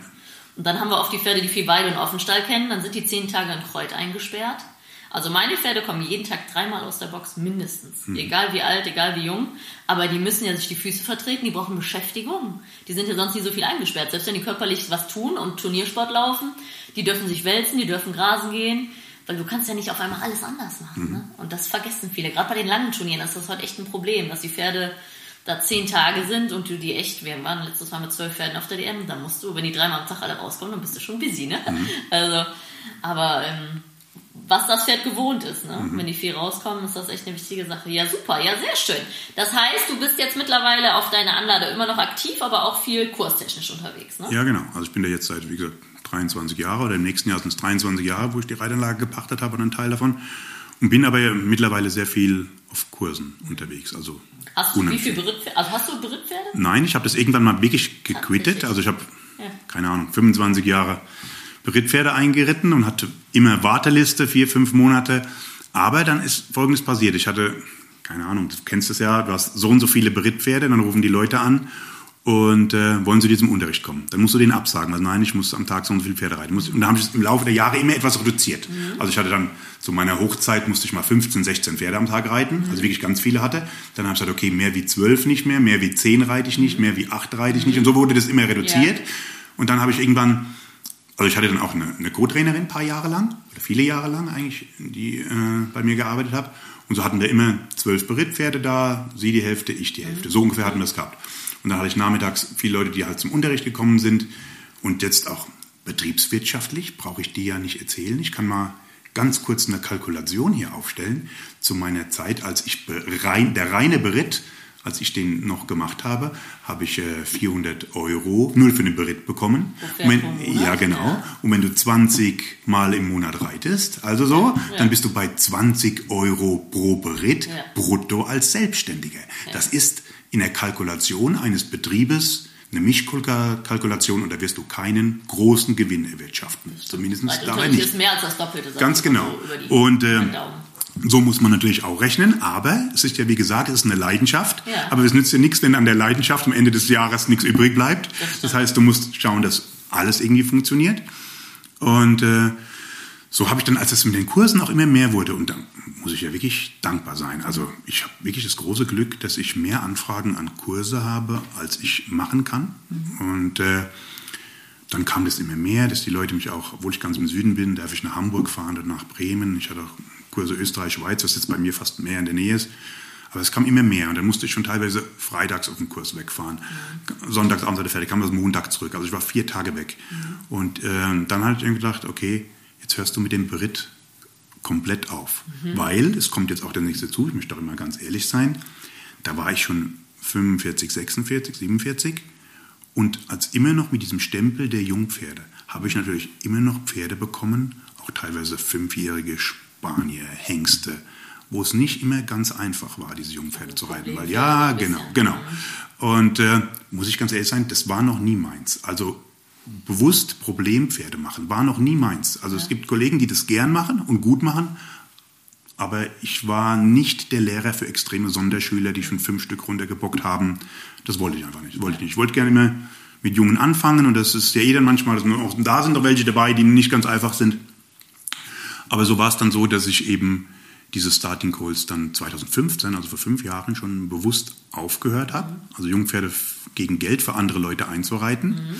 Und dann haben wir oft die Pferde, die viel Weide und Offenstall kennen, dann sind die zehn Tage in Kreuz eingesperrt also meine Pferde kommen jeden Tag dreimal aus der Box mindestens. Mhm. Egal wie alt, egal wie jung. Aber die müssen ja sich die Füße vertreten, die brauchen Beschäftigung. Die sind ja sonst nicht so viel eingesperrt. Selbst wenn die körperlich was tun und Turniersport laufen, die dürfen sich wälzen, die dürfen grasen gehen. Weil du kannst ja nicht auf einmal alles anders machen. Mhm. Ne? Und das vergessen viele. Gerade bei den langen Turnieren ist das heute echt ein Problem, dass die Pferde da zehn Tage sind und du die echt, wir waren letztes Mal mit zwölf Pferden auf der DM, dann musst du, wenn die dreimal am Tag alle rauskommen, dann bist du schon busy, ne? Mhm. Also, aber ähm, was das Pferd gewohnt ist. Ne? Mhm. Wenn die viel rauskommen, ist das echt eine wichtige Sache. Ja, super, ja, sehr schön. Das heißt, du bist jetzt mittlerweile auf deiner Anlage immer noch aktiv, aber auch viel kurstechnisch unterwegs. Ne? Ja, genau. Also ich bin da jetzt seit, wie gesagt, 23 Jahre oder im nächsten Jahr sind es 23 Jahre, wo ich die Reitanlage gepachtet habe und einen Teil davon. Und bin aber mittlerweile sehr viel auf Kursen unterwegs. Also hast du wie viel Berittpferde? Also hast du Berittpferde? Nein, ich habe das irgendwann mal wirklich gequittet. Also ich habe, ja. keine Ahnung, 25 Jahre Berittpferde eingeritten und hatte immer Warteliste, vier, fünf Monate. Aber dann ist Folgendes passiert. Ich hatte, keine Ahnung, du kennst es ja, du hast so und so viele Berittpferde, dann rufen die Leute an und äh, wollen zu diesem Unterricht kommen. Dann musst du denen absagen, also nein, ich muss am Tag so und so viele Pferde reiten. Und da habe ich es im Laufe der Jahre immer etwas reduziert. Mhm. Also ich hatte dann zu meiner Hochzeit musste ich mal 15, 16 Pferde am Tag reiten, mhm. also wirklich ganz viele hatte. Dann habe ich gesagt, okay, mehr wie zwölf nicht mehr, mehr wie zehn reite ich nicht, mhm. mehr wie acht reite ich nicht. Und so wurde das immer reduziert. Ja. Und dann habe ich irgendwann also ich hatte dann auch eine, eine Co-Trainerin ein paar Jahre lang, oder viele Jahre lang eigentlich, die äh, bei mir gearbeitet hat. Und so hatten wir immer zwölf Berittpferde da, sie die Hälfte, ich die Hälfte. So ungefähr hatten wir das gehabt. Und dann hatte ich nachmittags viele Leute, die halt zum Unterricht gekommen sind. Und jetzt auch betriebswirtschaftlich brauche ich dir ja nicht erzählen. Ich kann mal ganz kurz eine Kalkulation hier aufstellen zu meiner Zeit, als ich rein, der reine Beritt, als ich den noch gemacht habe, habe ich äh, 400 Euro nur für den Beritt bekommen. Wenn, ja, genau. Ja. Und wenn du 20 Mal im Monat reitest, also so, ja. dann bist du bei 20 Euro pro Beritt ja. brutto als Selbstständiger. Das ist in der Kalkulation eines Betriebes eine Mischkalkulation und da wirst du keinen großen Gewinn erwirtschaften. Zumindest dabei nicht. ist mehr als das Doppelte. Ganz genau. So und äh, so muss man natürlich auch rechnen, aber es ist ja wie gesagt, es ist eine Leidenschaft. Ja. Aber es nützt dir nichts, wenn an der Leidenschaft am Ende des Jahres nichts übrig bleibt. Das, das heißt, du musst schauen, dass alles irgendwie funktioniert. Und äh, so habe ich dann, als es mit den Kursen auch immer mehr wurde, und dann muss ich ja wirklich dankbar sein. Also ich habe wirklich das große Glück, dass ich mehr Anfragen an Kurse habe, als ich machen kann. Mhm. Und äh, dann kam das immer mehr, dass die Leute mich auch, obwohl ich ganz im Süden bin, darf ich nach Hamburg fahren oder nach Bremen. Ich hatte auch Kurse Österreich, Schweiz, was jetzt bei mir fast mehr in der Nähe ist. Aber es kam immer mehr und dann musste ich schon teilweise freitags auf den Kurs wegfahren. Mhm. Sonntags abends fertig, kam das Montag zurück. Also ich war vier Tage weg. Mhm. Und äh, dann habe ich irgendwie gedacht, okay, jetzt hörst du mit dem Beritt komplett auf. Mhm. Weil, es kommt jetzt auch der nächste zu, ich möchte doch immer ganz ehrlich sein, da war ich schon 45, 46, 47 und als immer noch mit diesem Stempel der Jungpferde habe ich natürlich immer noch Pferde bekommen, auch teilweise fünfjährige Spanier, Hengste, wo es nicht immer ganz einfach war, diese Jungpferde zu reiten. Weil ja, genau, genau. Und äh, muss ich ganz ehrlich sein, das war noch nie meins. Also bewusst Problempferde machen, war noch nie meins. Also es gibt Kollegen, die das gern machen und gut machen, aber ich war nicht der Lehrer für extreme Sonderschüler, die schon fünf Stück runtergebockt haben. Das wollte ich einfach nicht. Wollte ich nicht. Ich wollte gerne immer mit Jungen anfangen und das ist ja eh dann manchmal, auch, da sind doch welche dabei, die nicht ganz einfach sind. Aber so war es dann so, dass ich eben diese Starting Calls dann 2015, also vor fünf Jahren, schon bewusst aufgehört habe. Also Jungpferde gegen Geld für andere Leute einzureiten. Mhm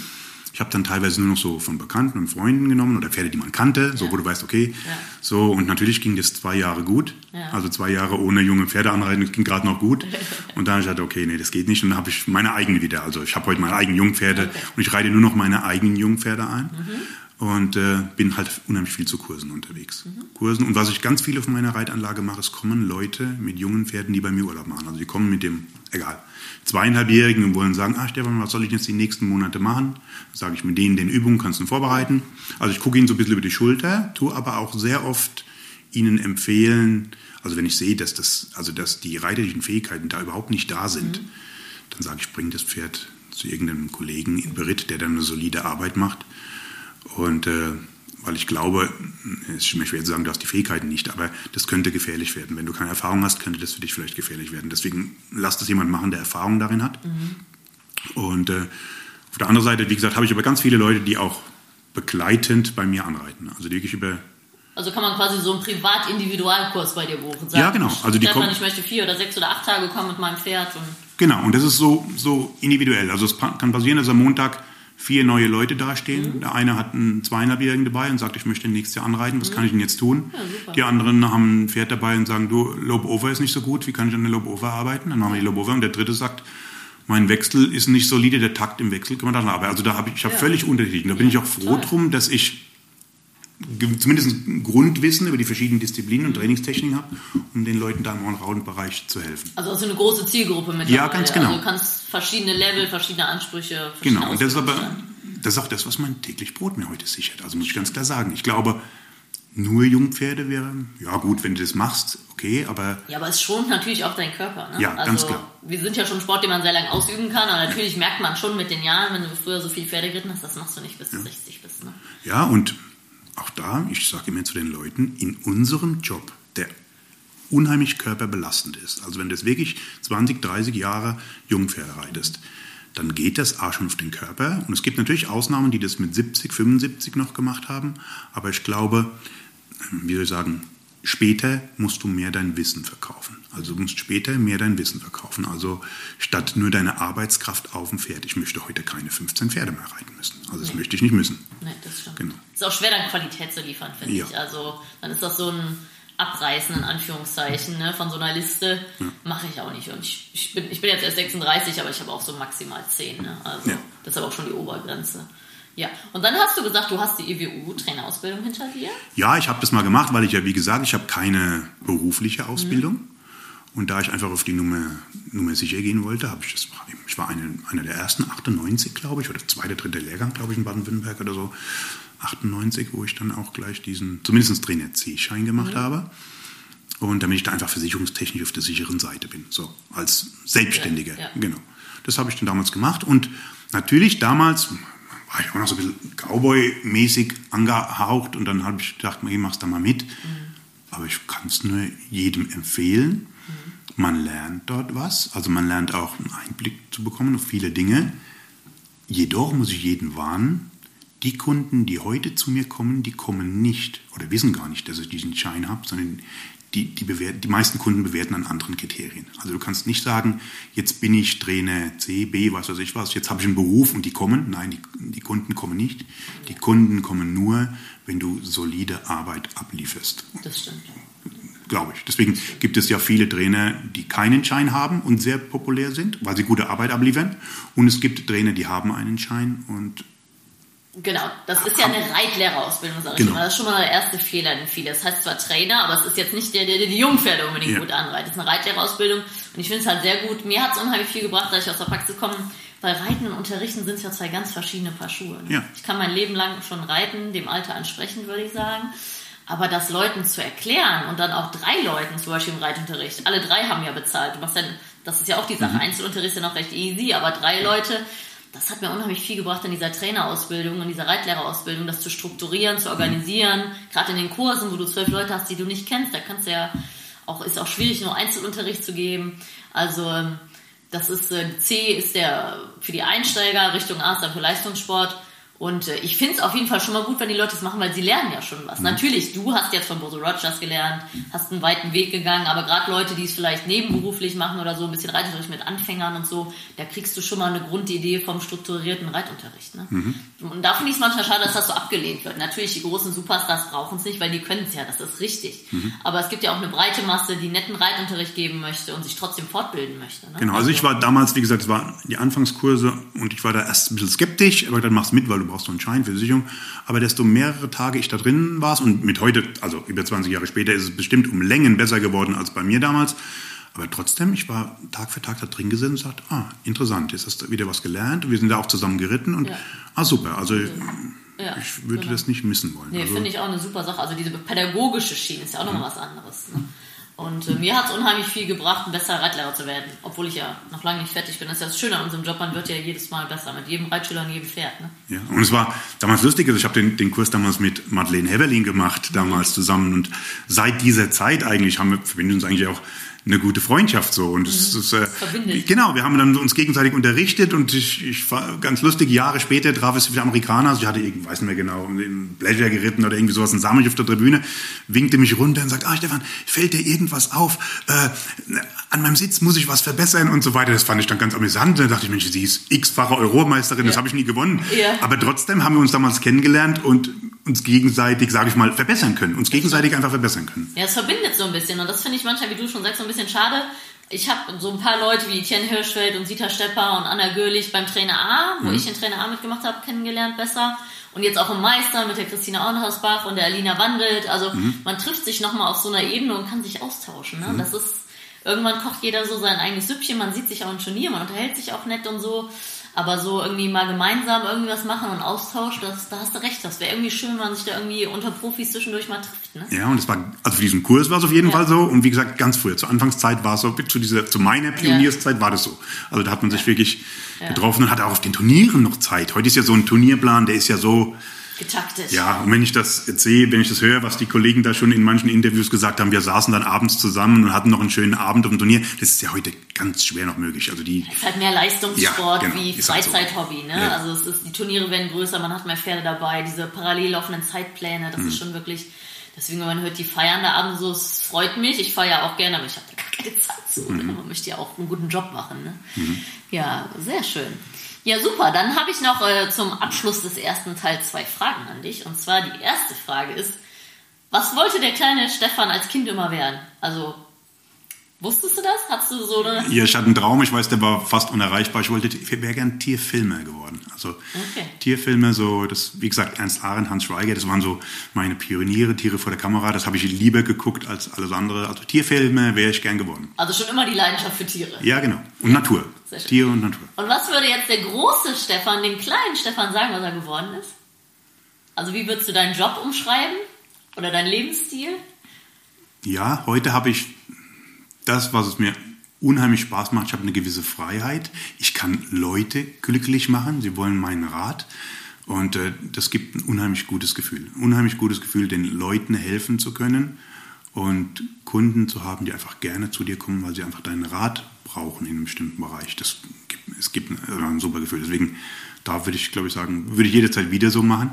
ich habe dann teilweise nur noch so von Bekannten und Freunden genommen oder Pferde, die man kannte, so ja. wo du weißt, okay, ja. so und natürlich ging das zwei Jahre gut, ja. also zwei Jahre ohne junge Pferde anreiten, ging gerade noch gut und dann habe ich gesagt, okay, nee, das geht nicht und dann habe ich meine eigenen wieder, also ich habe heute meine eigenen Jungpferde okay. und ich reite nur noch meine eigenen Jungpferde ein. Mhm und äh, bin halt unheimlich viel zu Kursen unterwegs. Mhm. Kursen und was ich ganz viel auf meiner Reitanlage mache, es kommen Leute mit jungen Pferden, die bei mir Urlaub machen. Also die kommen mit dem, egal, zweieinhalbjährigen und wollen sagen, ah Stefan, was soll ich jetzt die nächsten Monate machen? Sage ich mit denen den Übungen kannst du vorbereiten. Also ich gucke ihnen so ein bisschen über die Schulter, tue aber auch sehr oft ihnen empfehlen, also wenn ich sehe, dass das, also dass die reiterlichen Fähigkeiten da überhaupt nicht da sind, mhm. dann sage ich, bring das Pferd zu irgendeinem Kollegen in Beritt, der dann eine solide Arbeit macht und äh, weil ich glaube, es ist mir schwer zu sagen, du hast die Fähigkeiten nicht, aber das könnte gefährlich werden. Wenn du keine Erfahrung hast, könnte das für dich vielleicht gefährlich werden. Deswegen lass das jemand machen, der Erfahrung darin hat. Mhm. Und äh, auf der anderen Seite, wie gesagt, habe ich aber ganz viele Leute, die auch begleitend bei mir anreiten. Also die wirklich über also kann man quasi so einen Privat-Individualkurs bei dir buchen. Sagen, ja, genau. Also die Stefan, ich möchte vier oder sechs oder acht Tage kommen mit meinem Pferd. Und genau, und das ist so, so individuell. Also es kann passieren, dass am Montag vier neue Leute dastehen. Mhm. Der eine hat einen zweieinhalbjährigen dabei und sagt, ich möchte nächstes Jahr anreiten, was mhm. kann ich denn jetzt tun? Ja, die anderen haben ein Pferd dabei und sagen, du, Lobe-Over ist nicht so gut, wie kann ich an der Lobe-Over arbeiten? Dann machen wir die Lobe-Over und der dritte sagt, mein Wechsel ist nicht solide, der Takt im Wechsel kann man dann arbeiten. Also da habe ich, ich habe ja. völlig unterschiedlich. Da bin ich auch froh drum, dass ich zumindest ein Grundwissen über die verschiedenen Disziplinen und Trainingstechniken habe, um den Leuten da im Allround-Bereich zu helfen. Also hast du eine große Zielgruppe mit Ja, ganz genau. Also du kannst verschiedene Level, verschiedene Ansprüche. Verschiedene genau, und das ist aber das ist auch das, was mein täglich Brot mir heute sichert. Also muss ich ganz klar sagen. Ich glaube, nur Jungpferde wäre, ja gut, wenn du das machst, okay, aber... Ja, aber es schont natürlich auch deinen Körper. Ne? Ja, also, ganz klar. Wir sind ja schon Sport, den man sehr lange ausüben kann, aber natürlich merkt man schon mit den Jahren, wenn du früher so viel Pferde geritten hast, das machst du nicht bis du ja. 60 bist. Ne? Ja, und auch da, ich sage immer zu den Leuten, in unserem Job, der unheimlich körperbelastend ist, also wenn du jetzt wirklich 20, 30 Jahre Jungpferde reitest, dann geht das auch schon auf den Körper. Und es gibt natürlich Ausnahmen, die das mit 70, 75 noch gemacht haben, aber ich glaube, wie soll ich sagen, später musst du mehr dein Wissen verkaufen. Also du musst später mehr dein Wissen verkaufen. Also statt nur deine Arbeitskraft auf dem Pferd. Ich möchte heute keine 15 Pferde mehr reiten müssen. Also das nee. möchte ich nicht müssen. Nee, das stimmt. Genau. Ist auch schwer, dann Qualität zu liefern, finde ja. ich. Also dann ist das so ein abreißen, in Anführungszeichen, ne, von so einer Liste, ja. mache ich auch nicht. Und ich, ich, bin, ich bin jetzt erst 36, aber ich habe auch so maximal 10. Ne? Also ja. das ist aber auch schon die Obergrenze. Ja, und dann hast du gesagt, du hast die EWU-Trainerausbildung hinter dir? Ja, ich habe das mal gemacht, weil ich ja, wie gesagt, ich habe keine berufliche Ausbildung. Mhm. Und da ich einfach auf die Nummer, Nummer sicher gehen wollte, habe ich das, ich war eine, einer der ersten, 98 glaube ich, oder zweiter, dritter Lehrgang, glaube ich, in Baden-Württemberg oder so, 98, wo ich dann auch gleich diesen, zumindest Trainer C-Schein gemacht mhm. habe. Und damit ich da einfach versicherungstechnisch auf der sicheren Seite bin, so als Selbstständiger. Ja, ja. Genau. Das habe ich dann damals gemacht. Und natürlich damals war ich auch noch so ein bisschen Cowboy-mäßig angehaucht und dann habe ich gedacht, hey, mach's da mal mit. Mhm. Aber ich kann es nur jedem empfehlen. Mhm. Man lernt dort was, also man lernt auch einen Einblick zu bekommen auf viele Dinge. Jedoch muss ich jeden warnen, die Kunden, die heute zu mir kommen, die kommen nicht oder wissen gar nicht, dass ich diesen Schein habe, sondern die, die, die meisten Kunden bewerten an anderen Kriterien. Also du kannst nicht sagen, jetzt bin ich Trainer C, B, was weiß ich was, jetzt habe ich einen Beruf und die kommen. Nein, die, die Kunden kommen nicht. Die Kunden kommen nur, wenn du solide Arbeit ablieferst. Das stimmt. Glaube ich. Deswegen gibt es ja viele Trainer, die keinen Schein haben und sehr populär sind, weil sie gute Arbeit abliefern. Und es gibt Trainer, die haben einen Schein und Genau, das ist ja eine Reitlehrerausbildung, sag ich genau. mal. Das ist schon mal der erste Fehler, den viele. Das heißt zwar Trainer, aber es ist jetzt nicht der, der die Jungpferde unbedingt ja. gut anreitet. Es ist eine Reitlehrerausbildung und ich finde es halt sehr gut. Mir hat es unheimlich viel gebracht, dass ich aus der Praxis komme. Weil Reiten und Unterrichten sind ja zwei ganz verschiedene Paar Schuhe. Ne? Ja. Ich kann mein Leben lang schon reiten, dem Alter entsprechend, würde ich sagen. Aber das Leuten zu erklären und dann auch drei Leuten, zum Beispiel im Reitunterricht, alle drei haben ja bezahlt. Du machst dann, das ist ja auch die Sache, mhm. Einzelunterricht ist ja noch recht easy, aber drei Leute, das hat mir unheimlich viel gebracht in dieser Trainerausbildung, in dieser Reitlehrerausbildung, das zu strukturieren, zu organisieren. Gerade in den Kursen, wo du zwölf Leute hast, die du nicht kennst, da kannst du ja auch, ist auch schwierig, nur Einzelunterricht zu geben. Also, ähm, das ist, äh, C ist der für die Einsteiger, Richtung A ist dann für Leistungssport. Und äh, ich finde es auf jeden Fall schon mal gut, wenn die Leute es machen, weil sie lernen ja schon was. Mhm. Natürlich, du hast jetzt von Bozo Rogers gelernt, hast einen weiten Weg gegangen, aber gerade Leute, die es vielleicht nebenberuflich machen oder so, ein bisschen Reitunterricht mit Anfängern und so, da kriegst du schon mal eine Grundidee vom strukturierten Reitunterricht. Ne? Mhm. Und da finde ich es manchmal schade, dass das so abgelehnt wird. Natürlich, die großen Superstars brauchen es nicht, weil die können es ja, das ist richtig. Mhm. Aber es gibt ja auch eine breite Masse, die netten Reitunterricht geben möchte und sich trotzdem fortbilden möchte. Ne? Genau, also ich war damals, wie gesagt, es waren die Anfangskurse und ich war da erst ein bisschen skeptisch, aber dann machst du mit, weil du brauchst so einen Schein für Versicherung. Aber desto mehrere Tage ich da drin war und mit heute, also über 20 Jahre später, ist es bestimmt um Längen besser geworden als bei mir damals. Aber trotzdem, ich war Tag für Tag da drin gesessen und sagte, ah, interessant, jetzt hast du wieder was gelernt. Und wir sind da auch zusammen geritten und, ja. ah, super. Also, ja, ich würde genau. das nicht missen wollen. Nee, also, finde ich auch eine super Sache. Also diese pädagogische Schiene ist ja auch nochmal was anderes. Ne? Und äh, mir hat es unheimlich viel gebracht, ein besserer Reitlehrer zu werden. Obwohl ich ja noch lange nicht fertig bin. Das ist ja das Schöne an unserem Job, man wird ja jedes Mal besser. Mit jedem Reitschüler und jedem Pferd. Ne? Ja, und es war damals lustig, also ich habe den, den Kurs damals mit Madeleine Heverlin gemacht, damals zusammen. Und seit dieser Zeit eigentlich haben wir, verbinden uns eigentlich auch eine gute Freundschaft so und es mhm. ist äh, genau wir haben dann uns gegenseitig unterrichtet und ich, ich war ganz lustig Jahre später traf es wieder Amerikaner also ich hatte ich weiß nicht mehr genau in Pleasure geritten oder irgendwie sowas sah mich auf der Tribüne winkte mich runter und sagt ah Stefan fällt dir irgendwas auf äh, an meinem Sitz muss ich was verbessern und so weiter das fand ich dann ganz amüsant da dachte ich Mensch sie ist x-fache Europameisterin ja. das habe ich nie gewonnen ja. aber trotzdem haben wir uns damals kennengelernt und uns gegenseitig, sage ich mal, verbessern können, uns gegenseitig einfach verbessern können. Ja, es verbindet so ein bisschen und das finde ich manchmal, wie du schon sagst, so ein bisschen schade. Ich habe so ein paar Leute wie Etienne Hirschfeld und Sita Stepper und Anna Görlich beim Trainer A, wo mhm. ich den Trainer A mitgemacht habe, kennengelernt besser. Und jetzt auch im Meister mit der Christina Auenhausbach und der Alina Wandelt. Also mhm. man trifft sich nochmal auf so einer Ebene und kann sich austauschen. Ne? Mhm. Das ist, irgendwann kocht jeder so sein eigenes Süppchen, man sieht sich auch im Turnier, man unterhält sich auch nett und so. Aber so irgendwie mal gemeinsam irgendwie was machen und Austausch, das, da hast du recht. Das wäre irgendwie schön, wenn man sich da irgendwie unter Profis zwischendurch mal trifft. Ne? Ja, und es war, also für diesen Kurs war es auf jeden ja. Fall so. Und wie gesagt, ganz früher, zur Anfangszeit war es so, zu dieser, zu meiner Pionierszeit ja. war das so. Also da hat man sich wirklich getroffen und hatte auch auf den Turnieren noch Zeit. Heute ist ja so ein Turnierplan, der ist ja so, getaktet. Ja, und wenn ich das jetzt sehe, wenn ich das höre, was die Kollegen da schon in manchen Interviews gesagt haben, wir saßen dann abends zusammen und hatten noch einen schönen Abend auf dem Turnier, das ist ja heute ganz schwer noch möglich. Also die, es ist halt mehr Leistungssport ja, genau, wie Freizeithobby. Halt so. Ne? Ja. Also es ist, die Turniere werden größer, man hat mehr Pferde dabei, diese parallel laufenden Zeitpläne, das mhm. ist schon wirklich, deswegen, wenn man hört, die feiern da abends so, es freut mich, ich feiere auch gerne, aber ich habe da gar keine Zeit zu. Mhm. Man möchte ja auch einen guten Job machen. Ne? Mhm. Ja, sehr schön. Ja, super. Dann habe ich noch äh, zum Abschluss des ersten Teils zwei Fragen an dich. Und zwar die erste Frage ist, Was wollte der kleine Stefan als Kind immer werden? Also, wusstest du das? Hattest du so eine. Ja, ich hatte einen Traum, ich weiß, der war fast unerreichbar. Ich wollte, ich wäre gern Tierfilmer geworden. Also Okay. Tierfilme, so, das, wie gesagt, Ernst Arendt, Hans Schweiger, das waren so meine Pioniere, Tiere vor der Kamera. Das habe ich lieber geguckt als alles andere. Also Tierfilme wäre ich gern geworden. Also schon immer die Leidenschaft für Tiere. Ja, genau. Und Natur. Sehr schön. Tiere und Natur. Und was würde jetzt der große Stefan dem kleinen Stefan sagen, was er geworden ist? Also wie würdest du deinen Job umschreiben? Oder deinen Lebensstil? Ja, heute habe ich das, was es mir unheimlich Spaß macht. Ich habe eine gewisse Freiheit. Ich kann Leute glücklich machen. Sie wollen meinen Rat. Und äh, das gibt ein unheimlich gutes Gefühl. Ein unheimlich gutes Gefühl, den Leuten helfen zu können und Kunden zu haben, die einfach gerne zu dir kommen, weil sie einfach deinen Rat brauchen in einem bestimmten Bereich. Das gibt, es gibt ein, ein super Gefühl. Deswegen, da würde ich, glaube ich, sagen, würde ich jederzeit wieder so machen.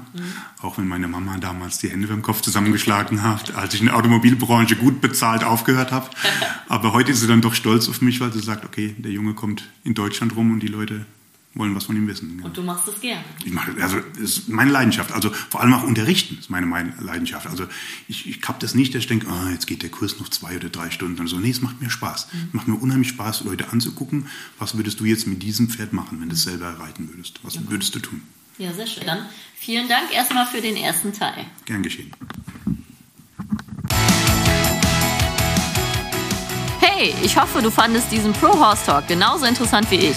Auch wenn meine Mama damals die Hände beim Kopf zusammengeschlagen hat, als ich in der Automobilbranche gut bezahlt aufgehört habe. Aber heute ist sie dann doch stolz auf mich, weil sie sagt, okay, der Junge kommt in Deutschland rum und die Leute wollen was von ihm wissen. Und du machst es gerne. Ich mache, also das ist meine Leidenschaft. Also vor allem auch unterrichten ist meine, meine Leidenschaft. Also ich, ich habe das nicht, dass ich denke, ah, jetzt geht der Kurs noch zwei oder drei Stunden und so. Nee, es macht mir Spaß. Es macht mir unheimlich Spaß, Leute anzugucken. Was würdest du jetzt mit diesem Pferd machen, wenn du es selber reiten würdest? Was würdest du tun? Ja, sehr schön. Dann vielen Dank erstmal für den ersten Teil. Gern geschehen. Hey, ich hoffe, du fandest diesen Pro Horse Talk genauso interessant wie ich.